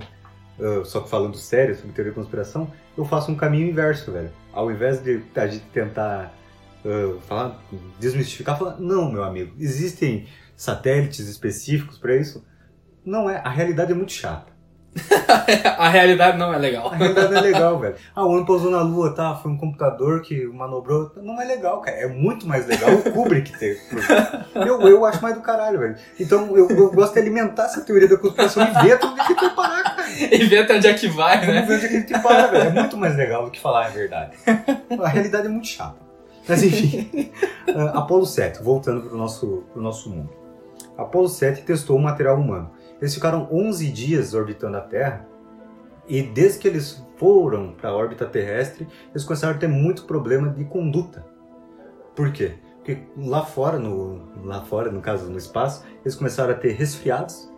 S2: só que falando sério sobre teoria de conspiração, eu faço um caminho inverso, velho. Ao invés de a gente tentar ah, falar, desmistificar, falar, não, meu amigo, existem satélites específicos para isso. Não é, a realidade é muito chata. [laughs]
S1: A realidade não é legal.
S2: A realidade é legal, velho. Ah, o homem pousou na lua, tá? Foi um computador que manobrou. Não é legal, cara. É muito mais legal o Kubrick ter. Eu, eu acho mais do caralho, velho. Então eu, eu gosto de alimentar essa teoria da conspiração e ver até onde é que tem que parar, cara.
S1: E até onde é que vai, né?
S2: ver onde é que tem que parar, velho. É muito mais legal do que falar a verdade. A realidade é muito chata. Mas enfim. Ah, Apolo 7, voltando pro nosso, pro nosso mundo. Apolo 7 testou o material humano. Eles ficaram 11 dias orbitando a Terra e desde que eles foram para a órbita terrestre, eles começaram a ter muito problema de conduta. Por quê? Porque lá fora, no, lá fora, no caso no espaço, eles começaram a ter resfriados,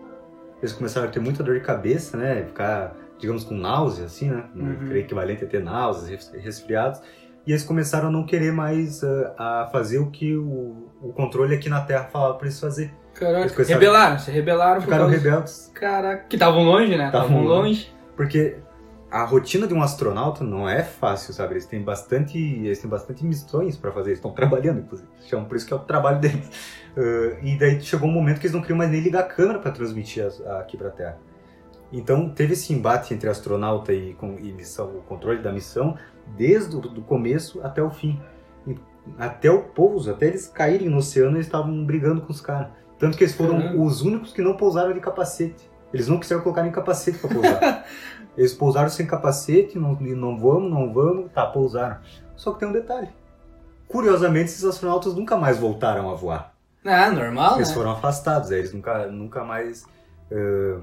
S2: eles começaram a ter muita dor de cabeça, né? Ficar, digamos, com náusea, assim, né?
S1: Uhum.
S2: Seria equivalente a ter náuseas, res- resfriados. E eles começaram a não querer mais ah, a fazer o que o, o controle aqui na Terra falava para eles fazer.
S1: Caraca, rebelaram, se rebelaram
S2: Ficaram
S1: causa...
S2: rebeldes.
S1: Caraca, que estavam longe, né?
S2: Tavam
S1: Estavam
S2: longe. Porque a rotina de um astronauta não é fácil, sabe? Eles têm bastante, eles têm bastante missões para fazer, eles estão trabalhando, inclusive. Chamam por isso que é o trabalho deles. Uh, [laughs] e daí chegou um momento que eles não queriam mais nem ligar a câmera para transmitir as- a- aqui para a Terra. Então teve esse embate entre astronauta e, com- e missão, o controle da missão, desde o começo até o fim. E até o pouso, até eles caírem no oceano, eles estavam brigando com os caras. Tanto que eles foram
S1: Caramba.
S2: os únicos que não pousaram de capacete. Eles não quiseram colocar nem capacete para pousar. [laughs] eles pousaram sem capacete, não, não vamos, não vamos, tá, pousaram. Só que tem um detalhe. Curiosamente, esses astronautas nunca mais voltaram a voar.
S1: Ah, normal,
S2: Eles
S1: né?
S2: foram afastados, aí eles nunca, nunca mais eh,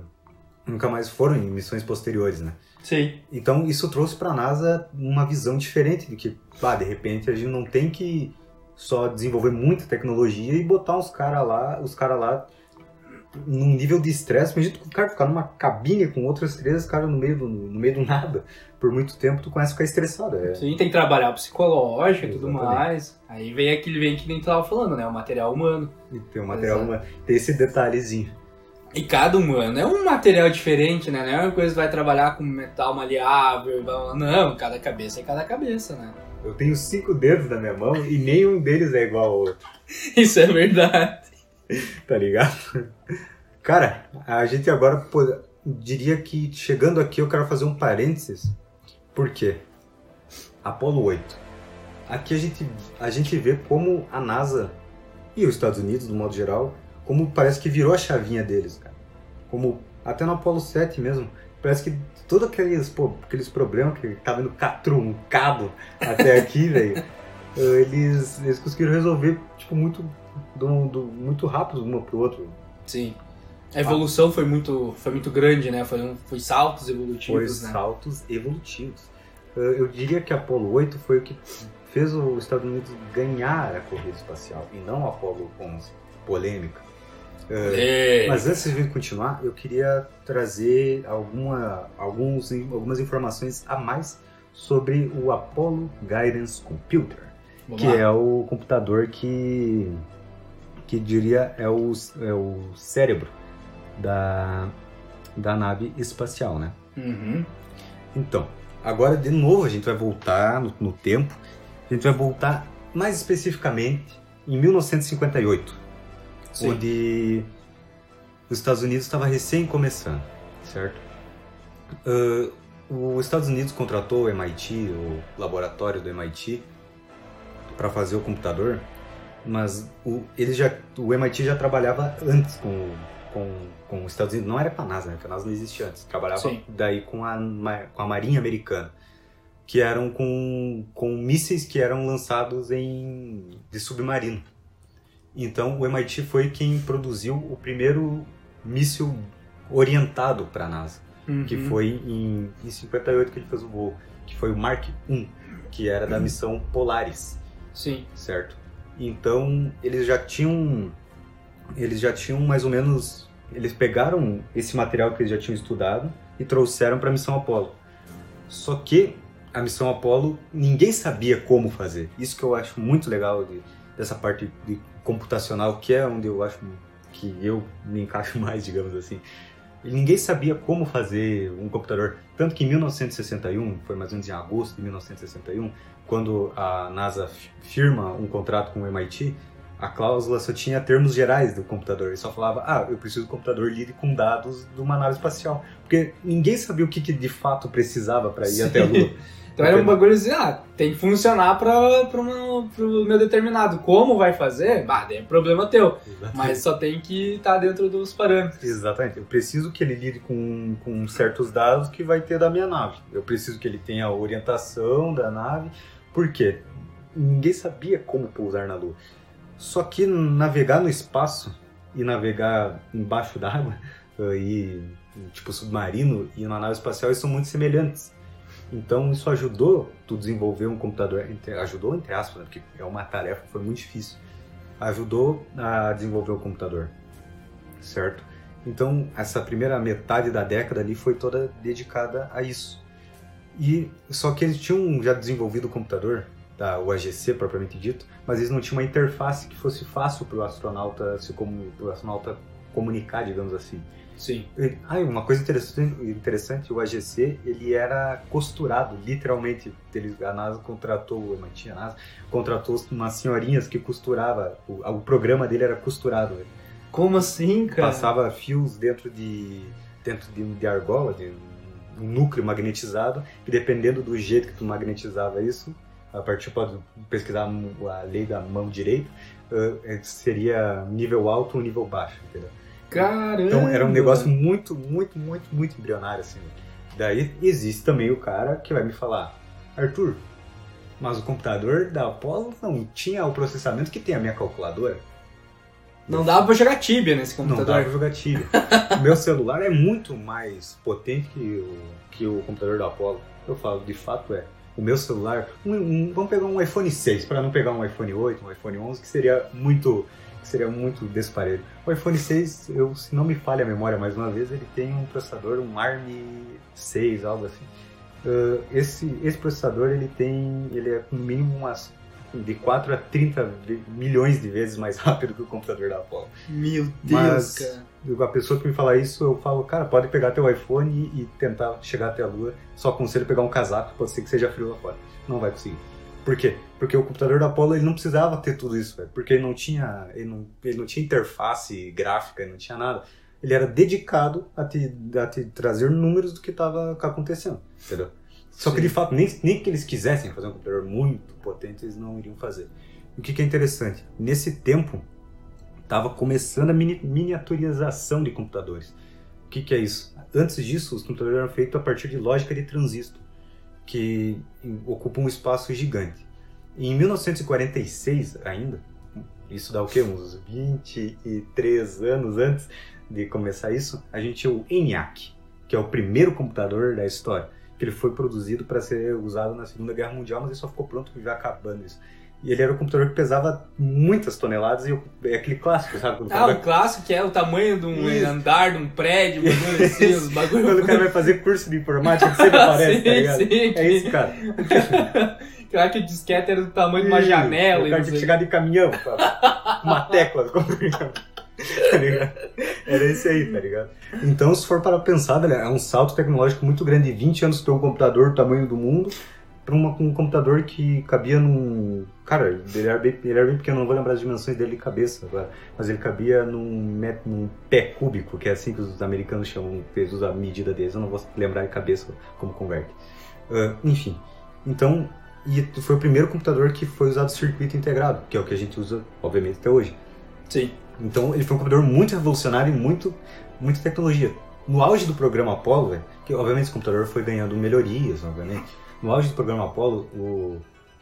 S2: nunca mais foram em missões posteriores, né?
S1: Sim.
S2: Então isso trouxe para a NASA uma visão diferente de que, pá, de repente a gente não tem que só desenvolver muita tecnologia e botar uns caras lá, os caras lá num nível de estresse, imagina tu, cara, ficar numa cabine com outros três caras no meio do no meio do [laughs] nada por muito tempo, tu começa a ficar estressado. É,
S1: Sim, tem que trabalhar o psicológico e tudo mais. Aí vem aquele vem que nem tu tava falando, né? O material humano.
S2: e tem um material,
S1: Exato.
S2: uma, tem esse detalhezinho.
S1: E cada humano é um material diferente, né? Não é uma coisa que vai trabalhar com metal maleável. Não, cada cabeça é cada cabeça, né?
S2: Eu tenho cinco dedos na minha mão e nenhum deles é igual ao outro. [laughs]
S1: Isso é verdade.
S2: tá ligado? Cara, a gente agora pô, diria que chegando aqui eu quero fazer um parênteses. Por quê? Apolo 8. Aqui a gente, a gente vê como a NASA e os Estados Unidos, do modo geral, como parece que virou a chavinha deles, cara. Como até no Apolo 7 mesmo, parece que todos aqueles, pô, aqueles problemas que tava indo catruncado até aqui, [laughs] velho, eles, eles conseguiram resolver, tipo, muito, do, do, muito rápido um pro outro.
S1: Sim. A evolução foi muito, foi muito grande, né? Foi, um- foi saltos evolutivos,
S2: Foi
S1: né?
S2: saltos evolutivos. Eu eu diria que Apolo 8 foi o que fez os Estados Unidos ganhar a corrida espacial e não Apolo 11. Polêmica.
S1: É.
S2: Mas antes de continuar, eu queria trazer alguma, alguns, algumas informações a mais sobre o Apollo Guidance Computer,
S1: Vamos
S2: que
S1: lá.
S2: é o computador que, que diria é o, é o cérebro da, da nave espacial, né?
S1: Uhum.
S2: Então, agora de novo a gente vai voltar no, no tempo. A gente vai voltar mais especificamente em 1958,
S1: Sim.
S2: onde os Estados Unidos estava recém começando, certo? Ah, os Estados Unidos contratou o MIT, o laboratório do MIT, para fazer o computador, mas o, ele já, o MIT já trabalhava antes com, com, com os Estados Unidos. Não era com a NASA, né? Porque a NASA não existia antes. Trabalhava
S1: Sim.
S2: daí com a, com a Marinha Americana, que eram com, com mísseis que eram lançados em de submarino. Então o MIT foi quem produziu o primeiro míssil orientado para a NASA que
S1: Uhum.
S2: foi em, em 58 que ele fez o voo, que foi o Mark I, que era da missão Polaris,
S1: Sim.
S2: certo? Então eles já tinham, eles já tinham mais ou menos, eles pegaram esse material que eles já tinham estudado e trouxeram para a missão Apollo. Só que a missão Apollo ninguém sabia como fazer. Isso que eu acho muito legal de- dessa parte de computacional, que é onde eu acho que eu me encaixo [laughs] mais, digamos assim. Ninguém sabia como fazer um computador. Tanto que em 1961, foi mais ou menos em agosto de 1961, quando a NASA fi- firma um contrato com o MIT, a cláusula só tinha termos gerais do computador. E só falava, ah, eu preciso de um computador lide com dados de uma nave espacial. Porque ninguém sabia o que, que de fato precisava para ir
S1: Sim.
S2: até a Lua. [laughs]
S1: Então era um bagulho assim, ah, tem que funcionar para pro meu determinado. Como vai fazer? Bah, daí é problema teu. Mas só tem que estar dentro dos parâmetros.
S2: Exatamente. Eu preciso que ele lide com, com certos dados que vai ter da minha nave. Eu preciso que ele tenha a orientação da nave. Por quê? Ninguém sabia como pousar na Lua. Só que navegar no espaço e navegar embaixo d'água, [laughs] e tipo submarino e na nave espacial, eles são muito semelhantes. Então isso ajudou tu desenvolver um computador, ajudou entre aspas, né, porque é uma tarefa foi muito difícil. Ajudou a desenvolver o computador, certo? Então, essa primeira metade da década ali foi toda dedicada a isso. E só que eles tinham já desenvolvido o computador, tá, o AGC propriamente dito, mas eles não tinham uma interface que fosse fácil para o astronauta se comu- pro astronauta comunicar, digamos assim.
S1: Sim.
S2: Ah, uma coisa interessante, interessante, o AGC ele era costurado, literalmente. Eles, a NASA contratou, a NASA contratou umas senhorinhas que costurava. O, o programa dele era costurado.
S1: Como assim, cara?
S2: Passava fios dentro de dentro de, de argola, de um núcleo magnetizado, e dependendo do jeito que tu magnetizava isso, a partir pode pesquisar a lei da mão direita, eh, seria nível alto ou nível baixo, entendeu?
S1: Caramba.
S2: Então era um negócio muito, muito, muito, muito embrionário, assim. Daí existe também o cara que vai me falar, Arthur, mas o computador da Apollo não tinha o processamento que tem a minha calculadora.
S1: Não dava pra jogar Tibia nesse
S2: Não dá
S1: computador.
S2: pra jogar Tibia. o meu celular é muito mais potente que o, que o computador da Apollo. Eu falo, de fato é. O meu celular, um- um- vamos pegar um iPhone 6 para não pegar um iPhone 8, um iPhone 11, que seria muito seria muito desparelho. O iPhone 6, eu, se não me falha a memória mais uma vez, ele tem um processador, um ARM 6, algo assim. Ah, esse, esse processador, ele tem, ele é no mínimo umas de 4 a 30 vi- milhões de vezes mais [laughs] rápido que o computador da Apollo.
S1: Meu Deus,
S2: Mas-
S1: cara.
S2: A pessoa que me fala isso, eu falo, cara, pode pegar teu iPhone e, e tentar chegar até a Lua. Só aconselho pegar um casaco, pode ser que seja frio lá fora. Não vai conseguir. Por quê? Porque o computador da Apollo ele não precisava ter tudo isso, velho. Porque ele não tinha. Ele não, ele não tinha interface gráfica, ele não tinha nada. Ele era dedicado a te, a te trazer números do que estava acontecendo. Entendeu? Só que
S1: Sim.
S2: de fato, nem, nem que eles quisessem fazer um computador muito potente, eles não iriam fazer. O que, que é interessante? Nesse tempo, estava começando a mini- miniaturização de computadores. O que, que é isso? Antes disso, os computadores eram feitos a partir de lógica de transistor, que ocupa um espaço gigante. Em 1946, ainda, isso dá o quê? Uns 23 anos antes de começar isso, a gente tinha o ENIAC, que é o primeiro computador da história, que ele foi produzido para ser usado na Segunda Guerra Mundial, mas ele só ficou pronto já acabando isso. E ele era um computador que pesava muitas toneladas e é aquele clássico, sabe? Quando
S1: Ah, o clássico que é o tamanho de um
S2: Isso.
S1: andar, de um prédio, um bagulho assim, [laughs]
S2: Isso.
S1: os bagulho.
S2: Quando o cara vai fazer curso de informática, que sempre [laughs] aparece, tá ligado?
S1: sim, sim.
S2: É esse cara. [laughs]
S1: Claro que o disquete era do tamanho de uma janela
S2: O cara tinha que chegar de caminhão, pra- uma tecla. tá ligado? Era esse aí, tá ligado? Então, se for para pensar, velho, é um salto tecnológico muito grande. 20 anos ter um computador do tamanho do mundo para um computador que cabia num. Cara, ele era, bem, ele era bem pequeno, não vou lembrar as dimensões dele de cabeça agora, mas ele cabia num, num pé cúbico, que é assim que os americanos chamam, eles usam a medida deles, eu não vou lembrar de cabeça como converte. Ah, enfim, então, e foi o primeiro computador que foi usado circuito integrado, que é o que a gente usa, obviamente, até hoje.
S1: Sim.
S2: Então ele foi um computador muito revolucionário e muito, muita tecnologia. No auge do programa Apollo, que obviamente esse computador foi ganhando melhorias, obviamente. No auge do programa Apollo, o,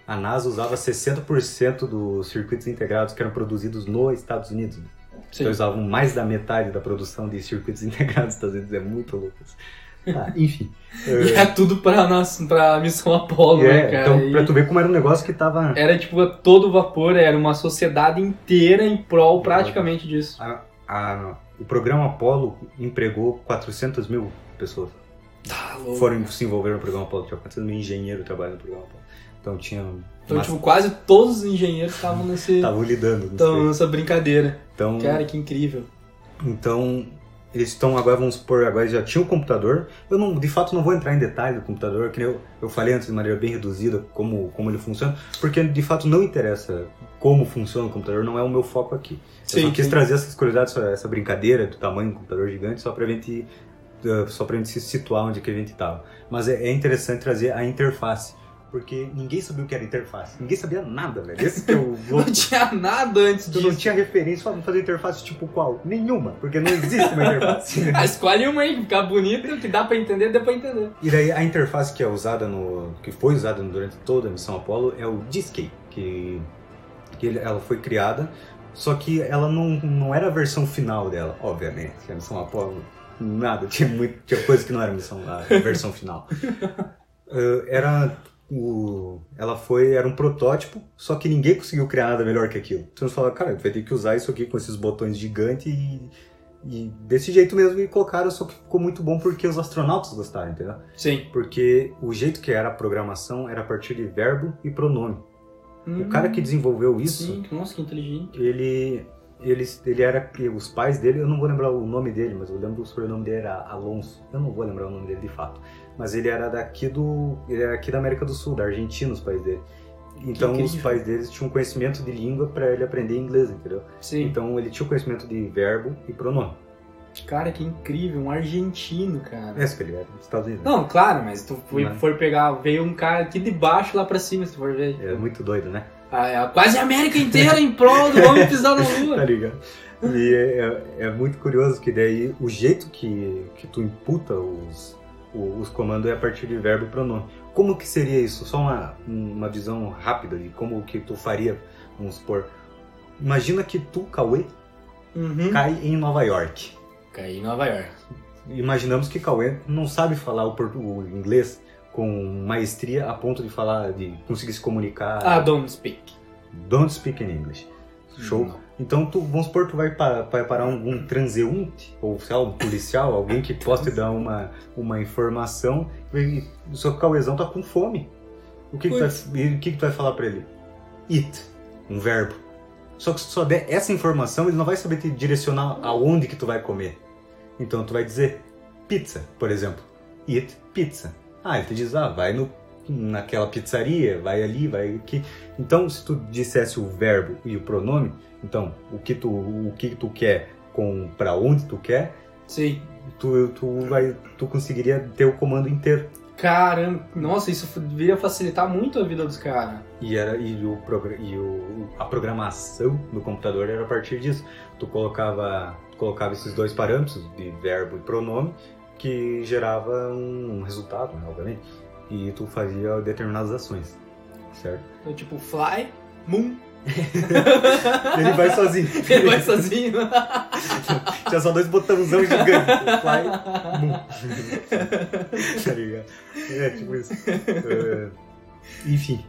S2: a NASA usava 60% dos circuitos integrados que eram produzidos nos Estados Unidos. né?
S1: Sim.
S2: Então usavam mais da metade da produção de circuitos [laughs] integrados nos Estados Unidos. É muito louco isso. Ah, enfim. [laughs]
S1: E é tudo pra, nossa, pra missão Apollo,
S2: É,
S1: né, cara?
S2: então,
S1: E
S2: pra tu ver como era um negócio que tava.
S1: Era tipo a todo vapor, era uma sociedade inteira em prol praticamente disso.
S2: A- a- o programa Apollo empregou 400 mil pessoas.
S1: Tá louco.
S2: foram se envolver no programa Apollo. Tinha 400 mil engenheiros trabalhando no programa Apollo. Então tinha.
S1: Então,
S2: mas
S1: tipo, quase todos os engenheiros estavam nesse.
S2: estavam lidando.
S1: Estavam nessa brincadeira.
S2: Então,
S1: Cara, que incrível.
S2: então eles estão agora, vamos supor, agora já tinha um computador. Eu não, de fato não vou entrar em detalhe do computador, que nem eu, eu falei antes de maneira bem reduzida como, como ele funciona, porque de fato não interessa como funciona o computador, não é o meu foco aqui. eu só quis trazer essas curiosidades, essa- essa brincadeira do tamanho do computador gigante, só pra gente, uh, só pra gente se situar onde que a gente tava. Mas é, é interessante trazer a interface, porque ninguém sabia o que era interface. Ninguém sabia nada, velho. Esse que é o [laughs]
S1: Não tinha nada antes
S2: Tu não
S1: disso.
S2: tinha referência, vamos fazer interface tipo qual? Nenhuma, porque não existe uma [laughs] interface.
S1: Ah, escolhe uma aí ficar bonita, que dá pra entender, dá pra entender.
S2: E daí a interface que é usada no. que foi usada durante toda a missão Apollo é o Disky, que, que ela foi criada, só que ela não, não era a versão final dela, obviamente. A missão Apollo, nada, tinha, muito, tinha coisa que não era missão, a versão final. Eh, [laughs] era. O, ela foi, era um protótipo, só que ninguém conseguiu criar nada melhor que aquilo. Então eles falaram, cara, tu vai ter que usar isso aqui com esses botões gigantes e, e desse jeito mesmo e colocaram, só que ficou muito bom porque os astronautas gostaram, entendeu?
S1: Sim.
S2: Porque o jeito que era a programação era a partir de verbo e pronome. O cara que desenvolveu isso,
S1: Hum, Sim, nossa, que inteligente.
S2: ele, ele, ele era. Os pais dele, eu não vou lembrar o nome dele, mas eu lembro o sobrenome dele era Alonso. Eu não vou lembrar o nome dele de fato. Mas ele era daqui do. Ele era aqui da América do Sul, da Argentina, os pais dele. Então
S1: Que
S2: os pais deles tinham conhecimento de língua para ele aprender inglês, entendeu?
S1: Sim.
S2: Então ele tinha conhecimento de verbo e pronome.
S1: Cara, que incrível, um argentino, cara.
S2: É isso que ele era dos Estados Unidos.
S1: Não, claro, mas tu foi, for pegar, veio um cara aqui de baixo lá pra cima, se tu for ver.
S2: É muito doido, né?
S1: Quase a América inteira em prol do homem pisar na [laughs]
S2: tá
S1: lua.
S2: ligado? E é, é- é muito curioso que daí o jeito que, que tu imputa os, os comandos é a partir de verbo e pronome. Como que seria isso? Só uma, uma visão rápida de como que tu faria, vamos supor. Imagina que tu, Cauê,
S1: Uhum.
S2: cai em Nova York.
S1: Caí em Nova York.
S2: Imaginamos que Cauê não sabe falar o, o inglês com maestria a ponto de falar, de conseguir se comunicar.
S1: Ah, don't speak.
S2: Don't speak in English. Show. Então, tu, vamos supor, tu vai, pa- vai parar algum transeunte, ou sei lá, um policial, alguém que possa te dar uma, uma informação, e o seu cauezão tá com fome. O que, que, vai, o que, que tu vai falar pra ele? Eat, um verbo. Só que se tu só der essa informação, ele não vai saber te direcionar aonde que tu vai comer. Então tu vai dizer pizza, por exemplo. Eat pizza. Ah, ele te diz, ah, vai no, naquela pizzaria, vai ali, vai aqui. Então, se tu dissesse o verbo e o pronome, então, o que tu, o que tu quer com para onde tu quer,
S1: Sim.
S2: tu, tu vai tu conseguiria ter o comando inteiro.
S1: Caramba, nossa, isso devia facilitar muito a vida dos caras.
S2: E, era, e, o, e o, a programação do computador era a partir disso. Tu colocava, tu colocava esses dois parâmetros, de verbo e pronome, que gerava um resultado, né, obviamente. E tu fazia determinadas ações, certo?
S1: Então, tipo, fly, moon, [laughs]
S2: Ele vai sozinho. [laughs]
S1: ele vai sozinho. [laughs]
S2: Tinha só dois botãozão gigantes. Fly, boom. tá ligado? É, tipo isso. É, enfim.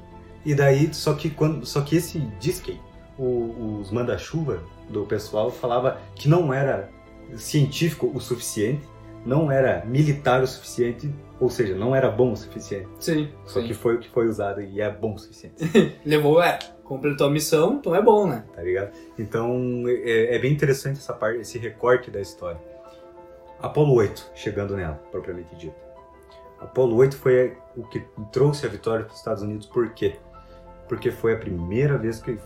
S2: E daí, só que, quando, só que esse disque, o- os manda-chuva do pessoal falava que não era científico o suficiente, não era militar o suficiente, ou seja, não era bom o suficiente.
S1: Sim,
S2: Só
S1: sim.
S2: que foi o que foi usado e é bom o suficiente. [laughs]
S1: Levou, é, completou a missão, então é bom, né?
S2: tá ligado? Então é, é bem interessante essa parte, esse recorte da história. Apolo 8, chegando nela, propriamente dito. Apolo 8 foi o que trouxe a vitória para os Estados Unidos, por quê? Porque foi a primeira vez que,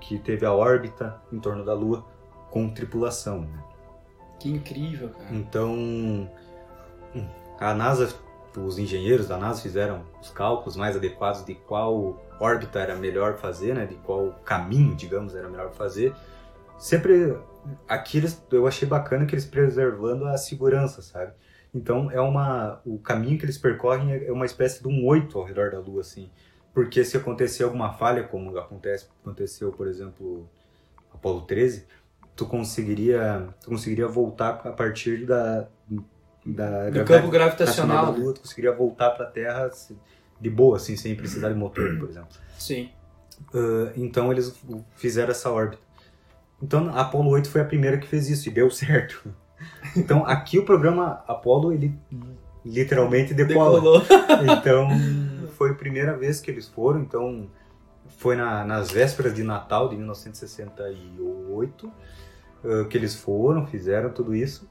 S2: que teve a órbita em torno da Lua com tripulação. né?
S1: Que incrível, cara.
S2: Então, hum, a NASA, os engenheiros da NASA fizeram os cálculos mais adequados de qual órbita era melhor fazer, né? De qual caminho, digamos, era melhor fazer. Sempre aqui eles, eu achei bacana que eles preservando a segurança, sabe? Então é uma o caminho que eles percorrem é uma espécie de um oito ao redor da Lua, assim. Porque se acontecer alguma falha, como acontece, aconteceu, por exemplo, Apolo 13, tu conseguiria, tu conseguiria voltar a partir da da
S1: Do campo gravitacional.
S2: da Lua, tu conseguiria voltar para a Terra de boa, assim, sem precisar de motor, por exemplo.
S1: Sim.
S2: Ah, então eles fizeram essa órbita. Então a Apollo 8 foi a primeira que fez isso e deu [laughs] certo. Então aqui o programa Apollo ele literalmente decola.
S1: Decolou. [laughs]
S2: Então foi a primeira vez que eles foram. Então foi na- nas vésperas de Natal de 1968 ah, que eles foram, fizeram tudo isso.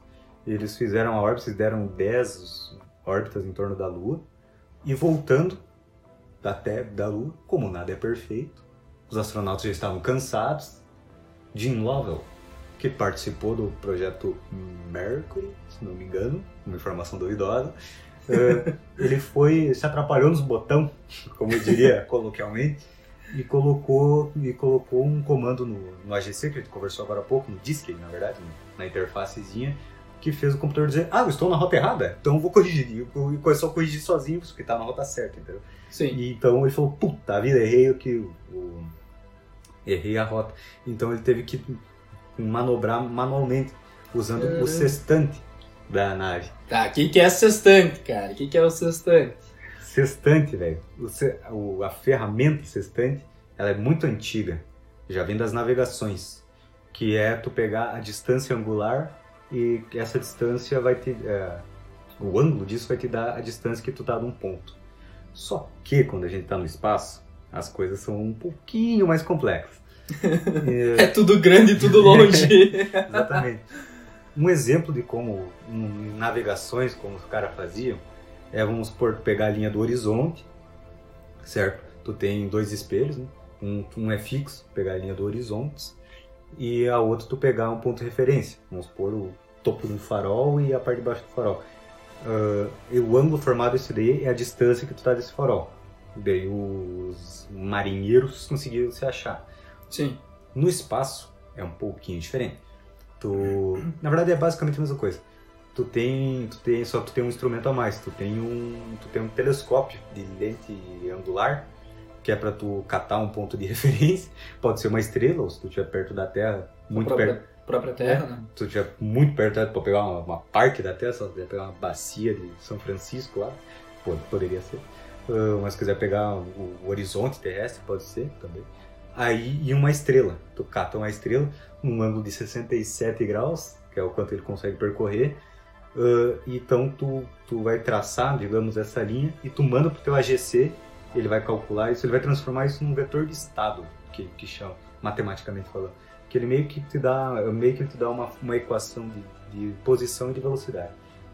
S2: Eles fizeram a órbita, deram 10 órbitas em torno da Lua. E voltando da, te- da Lua, como nada é perfeito, os astronautas já estavam cansados. Jim Lovell, que participou do projeto Mercury, se não me engano, uma informação duvidosa, eh, [laughs] ele foi se atrapalhou nos botões, como eu diria [laughs] coloquialmente, e colocou e colocou um comando no, no AGC que a gente conversou agora há pouco, no DISC, na verdade, na interfacezinha, que fez o computador dizer: "Ah, eu estou na rota errada, então eu vou corrigir". E começou a corrigir sozinho, porque estava na rota certa, entendeu?
S1: Sim.
S2: E então ele falou, puta vida, errei o que. O, errei a rota. Então ele teve que manobrar manualmente, usando
S1: Caramba.
S2: o sextante da nave.
S1: Tá, o que, que é sextante, cara? O que, que é o sextante?
S2: Sextante, velho. A ferramenta sextante, ela é muito antiga. Já vem das navegações. Que é tu pegar a distância angular e essa distância vai te. é, o ângulo disso vai te dar a distância que tu tá num ponto. Só que quando a gente tá no espaço, as coisas são um pouquinho mais complexas. É, [laughs]
S1: É tudo grande e tudo longe. [laughs] [laughs]
S2: Exatamente. Um exemplo de como em navegações, como os caras faziam, é, vamos supor, pegar a linha do horizonte, certo? Tu tem dois espelhos, né? um, um é fixo, pegar a linha do horizonte, e a outra tu pegar um ponto de referência, vamos supor o topo do farol e a parte de baixo do farol. Ah, e o ângulo formado desse daí é a distância que tu tá desse farol. Daí os marinheiros conseguiram se achar.
S1: Sim.
S2: No espaço é um pouquinho diferente. Tu, na verdade é basicamente a mesma coisa. Tu tem, tu tem, só tu tem um instrumento a mais. Tu tem um, tu tem um telescópio de lente angular que é para tu catar um ponto de [laughs] referência. Pode ser uma estrela ou se tu estiver perto da Terra, muito
S1: própria,
S2: perto,
S1: própria terra, né?
S2: se tu estiver muito perto para pegar uma, uma parte da Terra, só quiser pegar uma bacia de São Francisco lá, pô, poderia ser. Ah, mas se quiser pegar o, o horizonte terrestre, pode ser também. Aí, e uma estrela. Tu cata uma estrela num ângulo de 67 graus, que é o quanto ele consegue percorrer. Ah, então, tu, tu vai traçar, digamos, essa linha e tu manda pro teu AGC, ele vai calcular isso, ele vai transformar isso num vetor de estado, que, que chama, matematicamente falando. Que ele meio que te dá, meio que te dá uma, uma equação de, de posição e de velocidade.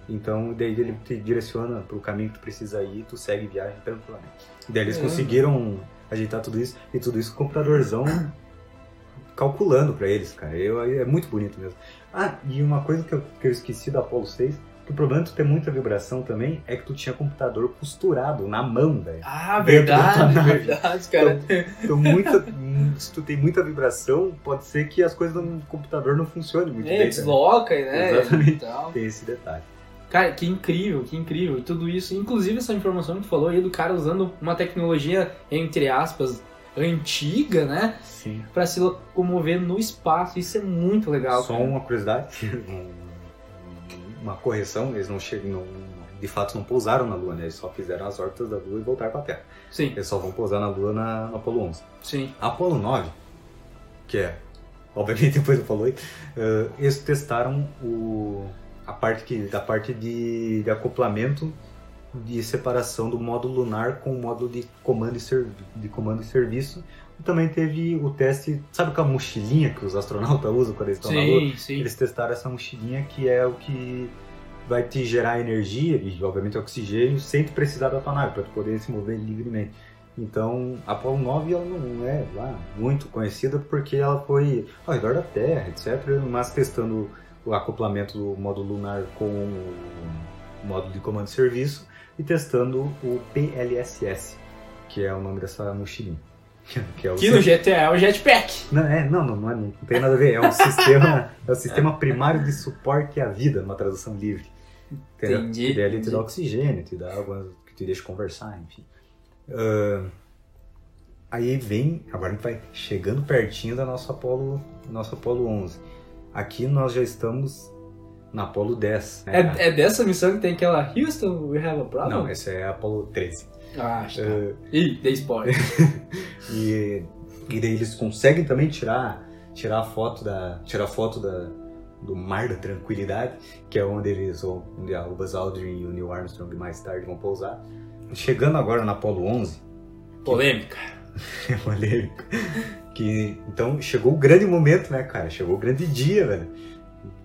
S2: Então, daí ele te direciona pro caminho que tu precisa ir, tu segue viagem tranquilamente. Daí eles
S1: É.
S2: conseguiram ajeitar tudo isso, e tudo isso com o computadorzão calculando pra eles, cara. Eu, é muito bonito mesmo. Ah, e uma coisa que eu, que eu esqueci da Apollo 6, que o problema de tu ter muita vibração também é que tu tinha computador costurado na mão, velho.
S1: Ah, verdade, [laughs] verdade, cara.
S2: Então, muita, se tu tem muita vibração, pode ser que as coisas no computador não funcionem muito
S1: É,
S2: bem. cara.
S1: desloca, né?
S2: Exatamente.
S1: e tal.
S2: Tem esse detalhe.
S1: Cara, que incrível, que incrível. E tudo isso, inclusive essa informação que tu falou aí do cara usando uma tecnologia, entre aspas, antiga, né?
S2: Sim.
S1: Pra se locomover no espaço. Isso é muito legal.
S2: Só
S1: cara.
S2: uma curiosidade, [laughs] um- uma correção, eles não chegam, de fato não pousaram na Lua, né? Eles só fizeram as órbitas da Lua e voltaram para a Terra.
S1: Sim,
S2: Eles só vão pousar na Lua na, no Apollo 11.
S1: sim.
S2: A Apollo 9, que é, obviamente [laughs] depois do Apollo 8, eh, eles testaram o, a parte que, da parte de, de acoplamento de separação do módulo lunar com o módulo de comando e, servi- de comando e serviço. E também teve o teste, sabe aquela mochilinha que os astronautas [laughs] usam quando eles estão na Lua?
S1: Sim, sim.
S2: Eles testaram essa mochilinha que é o que vai te gerar energia e, obviamente, oxigênio sem tu precisar da tua nave, para tu poder se mover livremente. Então, a Apollo 9 ela não é lá muito conhecida porque ela foi ao redor da Terra, etc., mas testando o acoplamento do módulo lunar com o módulo de comando e serviço e testando o PLSS, que é o nome dessa mochilinha. [laughs] Que é o
S1: Que no GTA é o jetpack.
S2: não, é, não, não, não, é- não tem nada a ver. É um sistema, é o sistema primário de suporte à vida, uma tradução livre.
S1: Entendi,
S2: Que ele te dá oxigênio, te dá água que te deixa conversar, enfim. Ah, aí vem, agora a gente vai chegando pertinho da nossa Apollo, nossa Apollo 11. Aqui nós já estamos na Apollo 10. Né?
S1: É, é dessa missão que tem aquela Houston, we have a problem?
S2: Não, essa é a Apollo 13.
S1: Ah, acho que tá.
S2: Ah,
S1: Ih, dei spoiler. [laughs]
S2: E, e daí eles conseguem também tirar, tirar a foto da, tirar a foto da, do Mar da Tranquilidade, que é onde eles onde a Buzz Aldrin e o Neil Armstrong mais tarde vão pousar. Chegando agora na Apollo 11,
S1: Polêmica. [laughs]
S2: é polêmico, que então chegou o grande momento, né, cara? Chegou o grande dia, velho.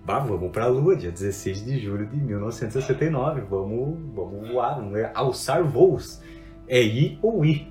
S2: Bah, vamos pra Lua, dia 16 de julho de 1969. Vamos, vamos voar, vamos alçar voos. É ir ou ir.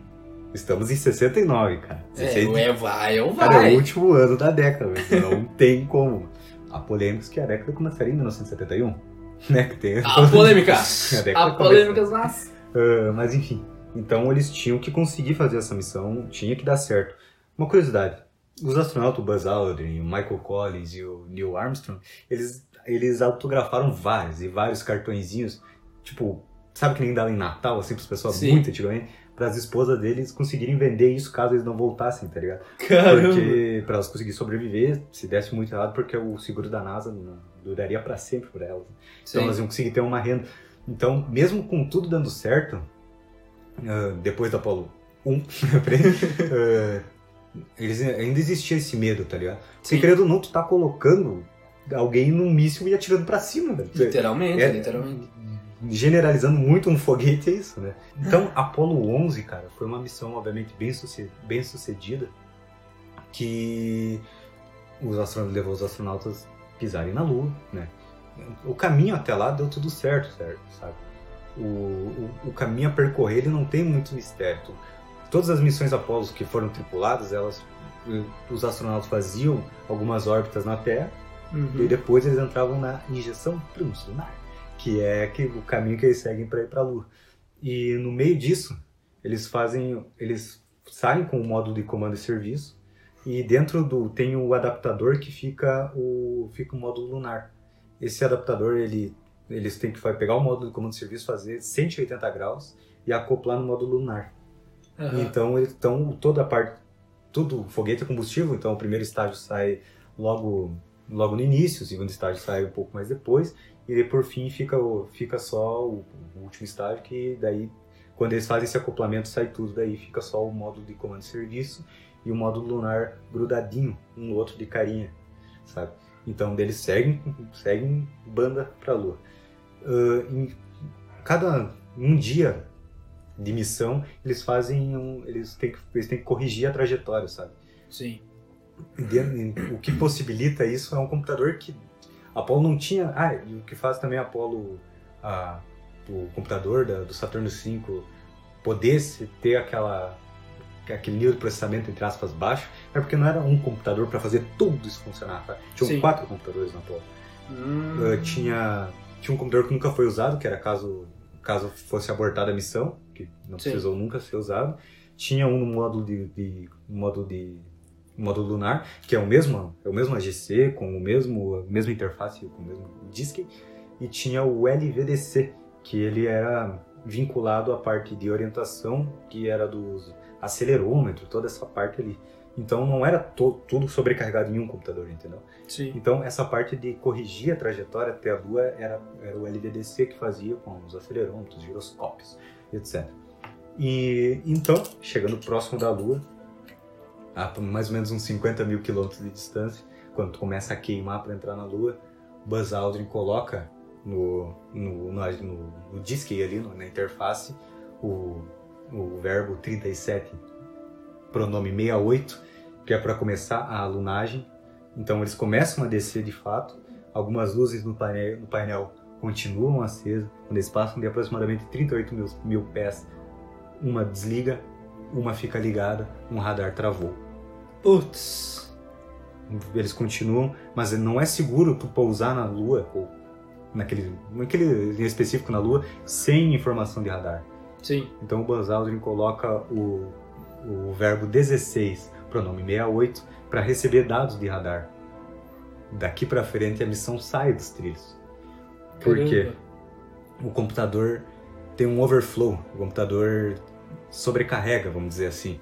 S2: Estamos em 69, cara. 16
S1: É,
S2: de
S1: é vai ou
S2: Cara, é
S1: vai.
S2: o último ano da década, não [laughs] tem como. A polêmica é que a década começaria em 1971, [laughs] né? Que tem...
S1: A polêmica. [laughs]
S2: A década
S1: A polêmica nasce.
S2: Ah, mas enfim, então eles tinham que conseguir fazer essa missão, tinha que dar certo. Uma curiosidade, os astronautas o Buzz Aldrin, o Michael Collins e o Neil Armstrong, eles, eles autografaram vários e vários cartõezinhos, tipo, sabe que nem dava em Natal, assim, para as pessoas
S1: Sim.
S2: muito antigamente, para as esposas deles conseguirem vender isso caso eles não voltassem, tá ligado?
S1: Caramba.
S2: Porque para elas conseguirem sobreviver, se desse muito errado, porque o seguro da NASA não duraria para sempre para elas. Então
S1: Sim.
S2: elas iam conseguir ter uma renda. Então, mesmo com tudo dando certo, ah, depois da Apollo [laughs] 1, ah, eles ainda existia esse medo, tá ligado?
S1: Sim.
S2: querendo ou não, tu tá colocando alguém num míssil e atirando pra cima, velho.
S1: Literalmente,
S2: É-
S1: literalmente.
S2: Generalizando muito um foguete é isso, né? Então, Apollo 11, cara, foi uma missão, obviamente, bem, suce- bem sucedida, que os astronautas levou os astronautas pisarem na Lua, né? O caminho até lá deu tudo certo, certo, sabe? O, o, o caminho a percorrer ele não tem muito mistério. Tu- Todas as missões Apollo que foram tripuladas, elas, os astronautas faziam algumas órbitas na Terra e
S1: Uhum.
S2: depois eles entravam na injeção translunar, que é que, o caminho que eles seguem para ir para a Lua. E no meio disso, eles fazem, eles saem com o módulo de comando e serviço e dentro do tem o adaptador que fica o fica o módulo lunar. Esse adaptador ele eles têm que pegar o módulo de comando e serviço, fazer 180 graus e acoplar no módulo lunar.
S1: Aham.
S2: Então, estão toda a parte, tudo foguete é combustível, então o primeiro estágio sai logo, logo no início, o segundo estágio sai um pouco mais depois, e daí por fim fica, fica só o, o último estágio, que daí, quando eles fazem esse acoplamento, sai tudo, daí fica só o módulo de comando e serviço e o módulo lunar grudadinho um no outro de carinha, sabe? Então, eles seguem, seguem banda pra Lua. Ah, em cada um dia de missão, eles fazem um, eles têm que eles têm que corrigir a trajetória, sabe?
S1: Sim.
S2: O que possibilita isso é um computador que a Apollo não tinha. Ah, e o que faz também a Apollo a- o computador da- do Saturno V pudesse ter aquela aquele nível de processamento entre aspas baixo, é porque não era um computador para fazer tudo isso funcionar. Tá? Tinham
S1: Sim.
S2: quatro computadores na Apollo.
S1: Hum,
S2: Uh, tinha, tinha um computador que nunca foi usado, que era caso, caso fosse abortada a missão, que não
S1: Sim.
S2: precisou nunca ser usado. Tinha um no módulo de, de módulo de módulo lunar, que é o mesmo, é o mesmo AGC, com o mesmo, a mesma interface, com o mesmo disk, e tinha o LVDC, que ele era vinculado à parte de orientação, que era dos acelerômetro, toda essa parte ali. Então não era tudo sobrecarregado em um computador, entendeu?
S1: sim.
S2: Então, essa parte de corrigir a trajetória até a Lua era, era o LVDC que fazia com os acelerômetros, giroscópios, etc. E então, chegando próximo da Lua, a mais ou menos uns 50 mil quilômetros de distância, quando começa a queimar para entrar na Lua, Buzz Aldrin coloca no, no, no, no, no disque ali, na interface, o, o verbo 37, pronome 68, que é para começar a lunagem então eles começam a descer de fato, algumas luzes no painel, no painel continuam acesas, quando eles passam de aproximadamente 38 mil, mil pés, uma desliga, uma fica ligada, um radar travou.
S1: Putz.
S2: Eles continuam, mas não é seguro tu pousar na Lua, ou naquele, naquele em específico na Lua, sem informação de radar.
S1: Sim.
S2: Então o Buzz Aldrin coloca o, o verbo 16, pronome 68, para receber dados de radar. Daqui para frente a missão sai dos trilhos. Por quê?
S1: Caramba.
S2: O computador tem um overflow, o computador sobrecarrega, vamos dizer assim,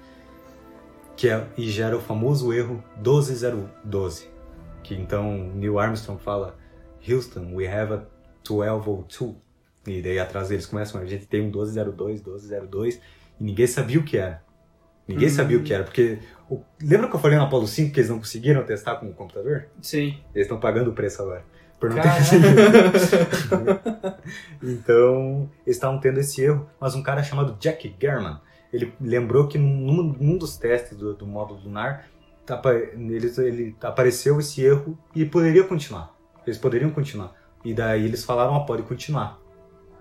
S2: que é, e gera o famoso erro 12012, que então Neil Armstrong fala Houston, we have a 1202. E daí atrás eles começam, a gente tem um 1202, 1202, e ninguém sabia o que era. Ninguém
S1: Hum.
S2: sabia o que era, porque o- lembra que eu falei no Apollo 5 que eles não conseguiram testar com o computador?
S1: Sim.
S2: Eles estão pagando o preço agora. Por não ter
S1: Caraca. [laughs]
S2: conseguido. então, eles estavam tendo esse erro, mas um cara chamado Jack German, ele lembrou que num, num dos testes do, do módulo lunar, eles, ele apareceu esse erro e poderia continuar. Eles poderiam continuar. E daí eles falaram, ó, pode continuar.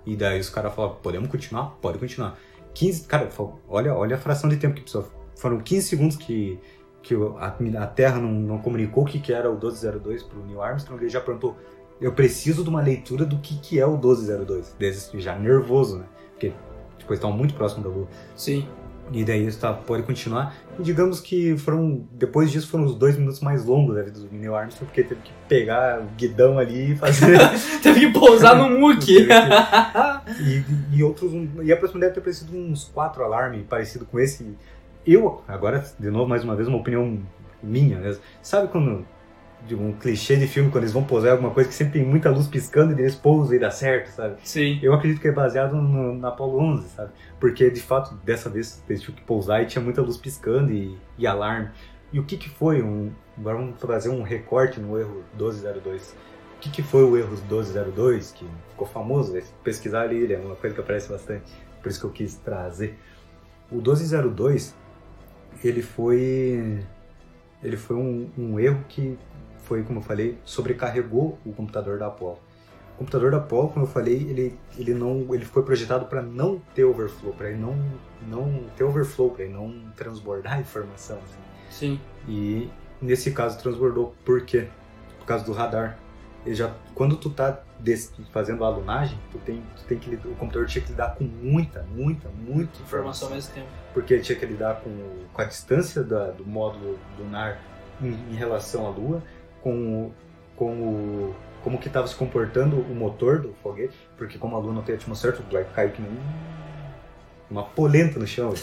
S2: E daí os caras falaram, podemos continuar? Pode continuar. 15, cara, olha, olha a fração de tempo que precisou. Foram 15 segundos que, que a, a Terra não, não comunicou o que, que era o 1202 para o Neil Armstrong. Ele já perguntou, eu preciso de uma leitura do que, que é o 1202. Desde já nervoso, né? Porque tipo, eles estavam muito próximos da Lua.
S1: Sim.
S2: E daí isso tá, pode continuar. E digamos que foram. Depois disso foram os dois minutos mais longos da vida do Neil Armstrong, porque teve que pegar o guidão ali e fazer. [laughs]
S1: Teve que pousar no muque. [laughs]
S2: e, e outros. E a próxima deve ter parecido uns quatro alarmes parecido com esse. Eu, agora, de novo, mais uma vez, uma opinião minha. Sabe quando. De um clichê de filme, quando eles vão pousar alguma coisa que sempre tem muita luz piscando e eles pousam e dá certo, sabe?
S1: Sim.
S2: Eu acredito que é baseado no, na Apollo 11, sabe? Porque, de fato, dessa vez eles tinham que pousar e tinha muita luz piscando e, e alarme. E o que que foi um... Agora vamos fazer um recorte no erro 1202. O que que foi o erro 1202, que ficou famoso? né? Pesquisar ali, ele é uma coisa que aparece bastante. Por isso que eu quis trazer. O 1202, ele foi... Ele foi um, um erro que foi, como eu falei, sobrecarregou o computador da Apollo. O computador da Apollo, como eu falei, ele, ele não ele foi projetado para não ter overflow, para ele não não ter overflow, para ele não transbordar [laughs] informação. assim.
S1: Sim.
S2: E nesse caso transbordou por quê? Por causa do radar. Ele já quando tu tá des- fazendo a lunagem, tu tem, tu tem que o computador tinha que lidar com muita, muita, muita
S1: Informação
S2: informação
S1: ao mesmo tempo.
S2: porque ele tinha que lidar com, com a distância da- do módulo lunar em, em relação à Lua, com, o- com o, como que estava se comportando o motor do foguete, porque como a Lua não tem atmosfera, tu vai cair que nem uma polenta no chão. [laughs]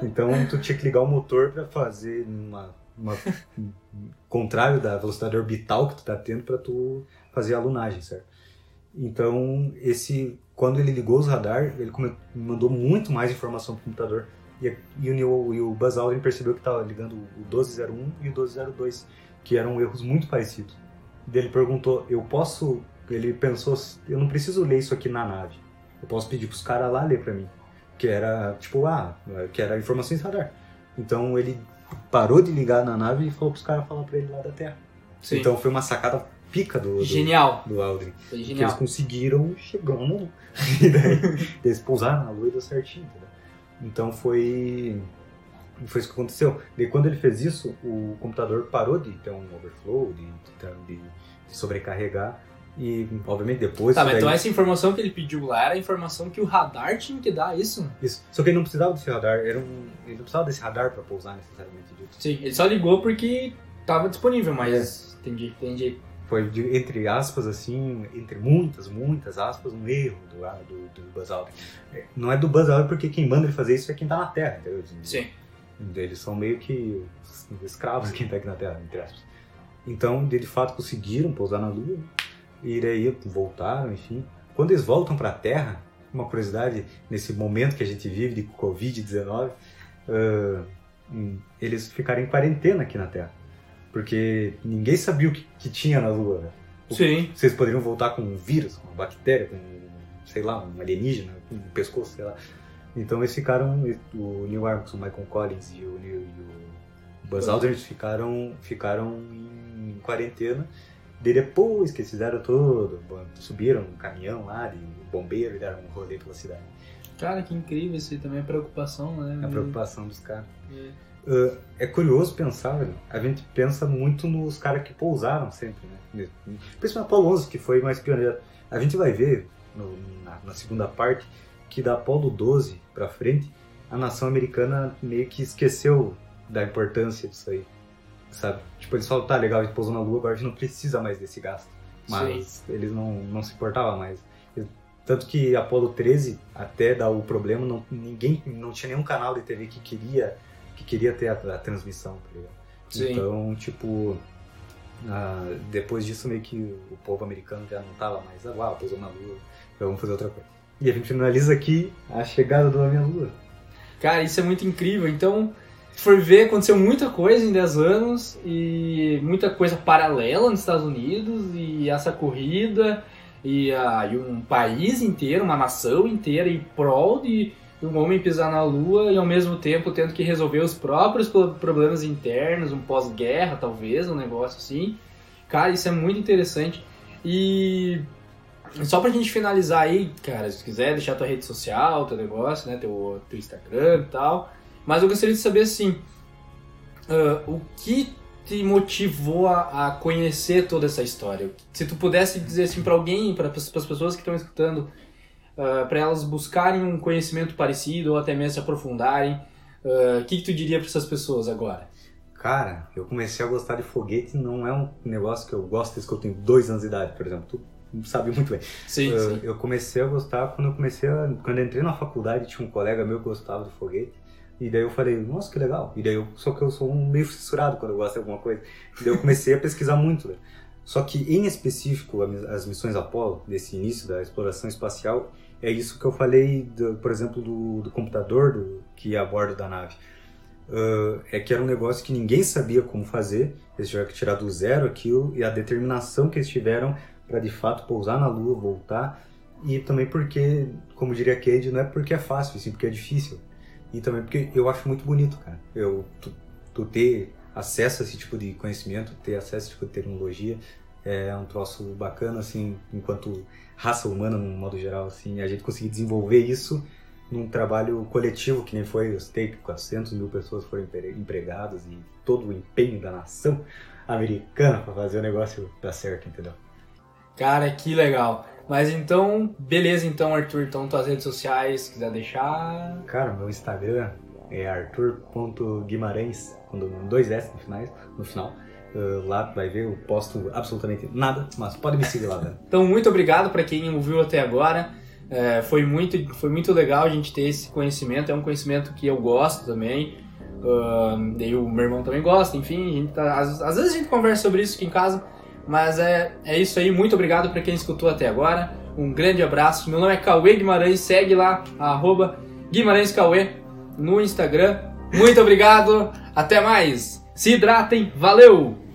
S2: Então tu tinha que ligar o motor para fazer uma, uma contrário da velocidade orbital que tu tá tendo para tu fazer a lunagem, certo? Então esse quando ele ligou os radar, ele mandou muito mais informação pro computador. E, e o, e o Buzz Aldrin percebeu que estava ligando o 1201 e o 1202, que eram erros muito parecidos. Ele perguntou, eu posso... Ele pensou, eu não preciso ler isso aqui na nave. Eu posso pedir pros caras lá ler pra mim. Que era, tipo, ah, que era informações radar. Então ele parou de ligar na nave e falou pros caras falar pra ele lá da Terra.
S1: Sim.
S2: Então foi uma sacada pica do, do,
S1: Genial.
S2: do Aldrin.
S1: Foi
S2: Que eles
S1: genial.
S2: conseguiram Lua. [laughs] E daí eles pousaram na Lua e deu certinho, entendeu? Então foi. Foi isso que aconteceu. Daí quando ele fez isso, o computador parou de ter um overflow, de, de, de sobrecarregar. E, obviamente, depois.
S1: Tá, mas
S2: daí-
S1: então essa informação que ele pediu lá era a informação que o radar tinha que dar, isso?
S2: Isso. Só que ele não precisava desse radar. Era um... Ele não precisava desse radar pra pousar necessariamente disso.
S1: Sim, ele só ligou porque tava disponível, mas. Entendi, entendi.
S2: Foi, de- entre aspas, assim, entre muitas, muitas aspas, um erro do, do, do Buzz Aldrin. É, Não é do Buzz Aldrin porque quem manda ele fazer isso é quem tá na Terra, entendeu?
S1: Sim.
S2: Eles são meio que os escravos de quem tá aqui na Terra, entre aspas. Então, de fato, conseguiram pousar na Lua. E daí voltaram, enfim. Quando eles voltam pra Terra, uma curiosidade, nesse momento que a gente vive de Covid-19, ah, hum, eles ficaram em quarentena aqui na Terra. Porque ninguém sabia o que, que tinha na Lua, né?
S1: Sim.
S2: Vocês poderiam voltar com um vírus, com uma bactéria, com, sei lá, um alienígena, com um pescoço, sei lá. Então eles ficaram, o Neil Armstrong, o Michael Collins e o, Neil, e o Buzz Aldrin ficaram, ficaram em quarentena. Daí depois que eles fizeram tudo, subiram um caminhão lá de bombeiro e deram um rolê pela cidade.
S1: Cara, que incrível isso aí também é preocupação, né?
S2: A preocupação dos caras.
S1: É.
S2: Uh, é curioso pensar, velho. A gente pensa muito nos caras que pousaram sempre, né? Principalmente Apolo 11, que foi mais pioneiro. A gente vai ver no- na, na segunda parte que da Apolo 12 pra frente, a nação americana meio que esqueceu da importância disso aí, sabe? Tipo, eles falam, tá, legal, a gente pousou na Lua, agora a gente não precisa mais desse gasto. Mas eles não, não se importavam mais. Tanto que Apolo 13, até dar o problema, não, ninguém, não tinha nenhum canal de TV que queria, que queria ter a, a transmissão, tá ligado?
S1: Sim.
S2: Então, tipo, ah, depois disso meio que o povo americano já não tava mais, ah, uau, pousou na Lua, então vamos fazer outra coisa. E a gente finaliza aqui a chegada do Homem à Lua.
S1: Cara, isso é muito incrível. Então, for ver, aconteceu muita coisa em 10 anos e muita coisa paralela nos Estados Unidos e essa corrida e, ah, e um país inteiro, uma nação inteira em prol de um homem pisar na lua e ao mesmo tempo tendo que resolver os próprios pro- problemas internos, um pós-guerra talvez, um negócio assim. Cara, isso é muito interessante. E só pra gente finalizar aí, cara, se quiser deixar tua rede social, teu negócio, né, teu, teu Instagram e tal. Mas eu gostaria de saber, assim, ah, o que te motivou a, a conhecer toda essa história? Se tu pudesse dizer assim pra alguém, para as pessoas que estão escutando, para elas buscarem um conhecimento parecido ou até mesmo se aprofundarem, ah, o que, que tu diria pra essas pessoas agora?
S2: Cara, eu comecei a gostar de foguete, não é um negócio que eu gosto desde que eu tenho dois anos de idade, por exemplo. Tu sabe muito bem.
S1: Sim,
S2: Eu-
S1: sim.
S2: Eu comecei a gostar quando eu comecei a, quando eu entrei na faculdade tinha um colega meu que gostava de foguete e daí eu falei nossa que legal e daí eu só que eu sou um meio fissurado quando eu gosto de alguma coisa e daí eu comecei a pesquisar muito né? só que em específico as missões Apollo desse início da exploração espacial é isso que eu falei do- por exemplo do, do computador do, que ia a bordo da nave Ah, é que era um negócio que ninguém sabia como fazer eles tiveram que tirar do zero aquilo e a determinação que eles tiveram para de fato pousar na Lua, voltar. E também porque, como diria Cade, não é porque é fácil, sim porque é difícil. E também porque eu acho muito bonito, cara. Eu, tu, tu ter acesso a esse tipo de conhecimento, ter acesso a esse tipo de tecnologia, é um troço bacana, assim, enquanto raça humana, no modo geral, assim, a gente conseguir desenvolver isso num trabalho coletivo, que nem foi, citei que 400 mil pessoas foram empre- empregadas e todo o empenho da nação americana para fazer o negócio dar certo, entendeu?
S1: Cara, que legal. Mas então, beleza então, Arthur. Então, tuas redes sociais, se quiser deixar.
S2: Cara, meu Instagram é arthur.guimarães, com dois S no, finais, no final. Uh, lá vai ver, eu posto absolutamente nada, mas pode me seguir lá, velho. [laughs]
S1: Então, muito obrigado para quem ouviu até agora. É, foi, muito, foi muito legal a gente ter esse conhecimento. É um conhecimento que eu gosto também. Ahn, daí o meu irmão também gosta. Enfim, a gente tá- às, às vezes a gente conversa sobre isso aqui em casa. Mas é, é isso aí. Muito obrigado para quem escutou até agora. Um grande abraço. Meu nome é Cauê Guimarães. Segue lá, arroba Guimarães Cauê no Instagram. Muito obrigado. Até mais. Se hidratem. Valeu!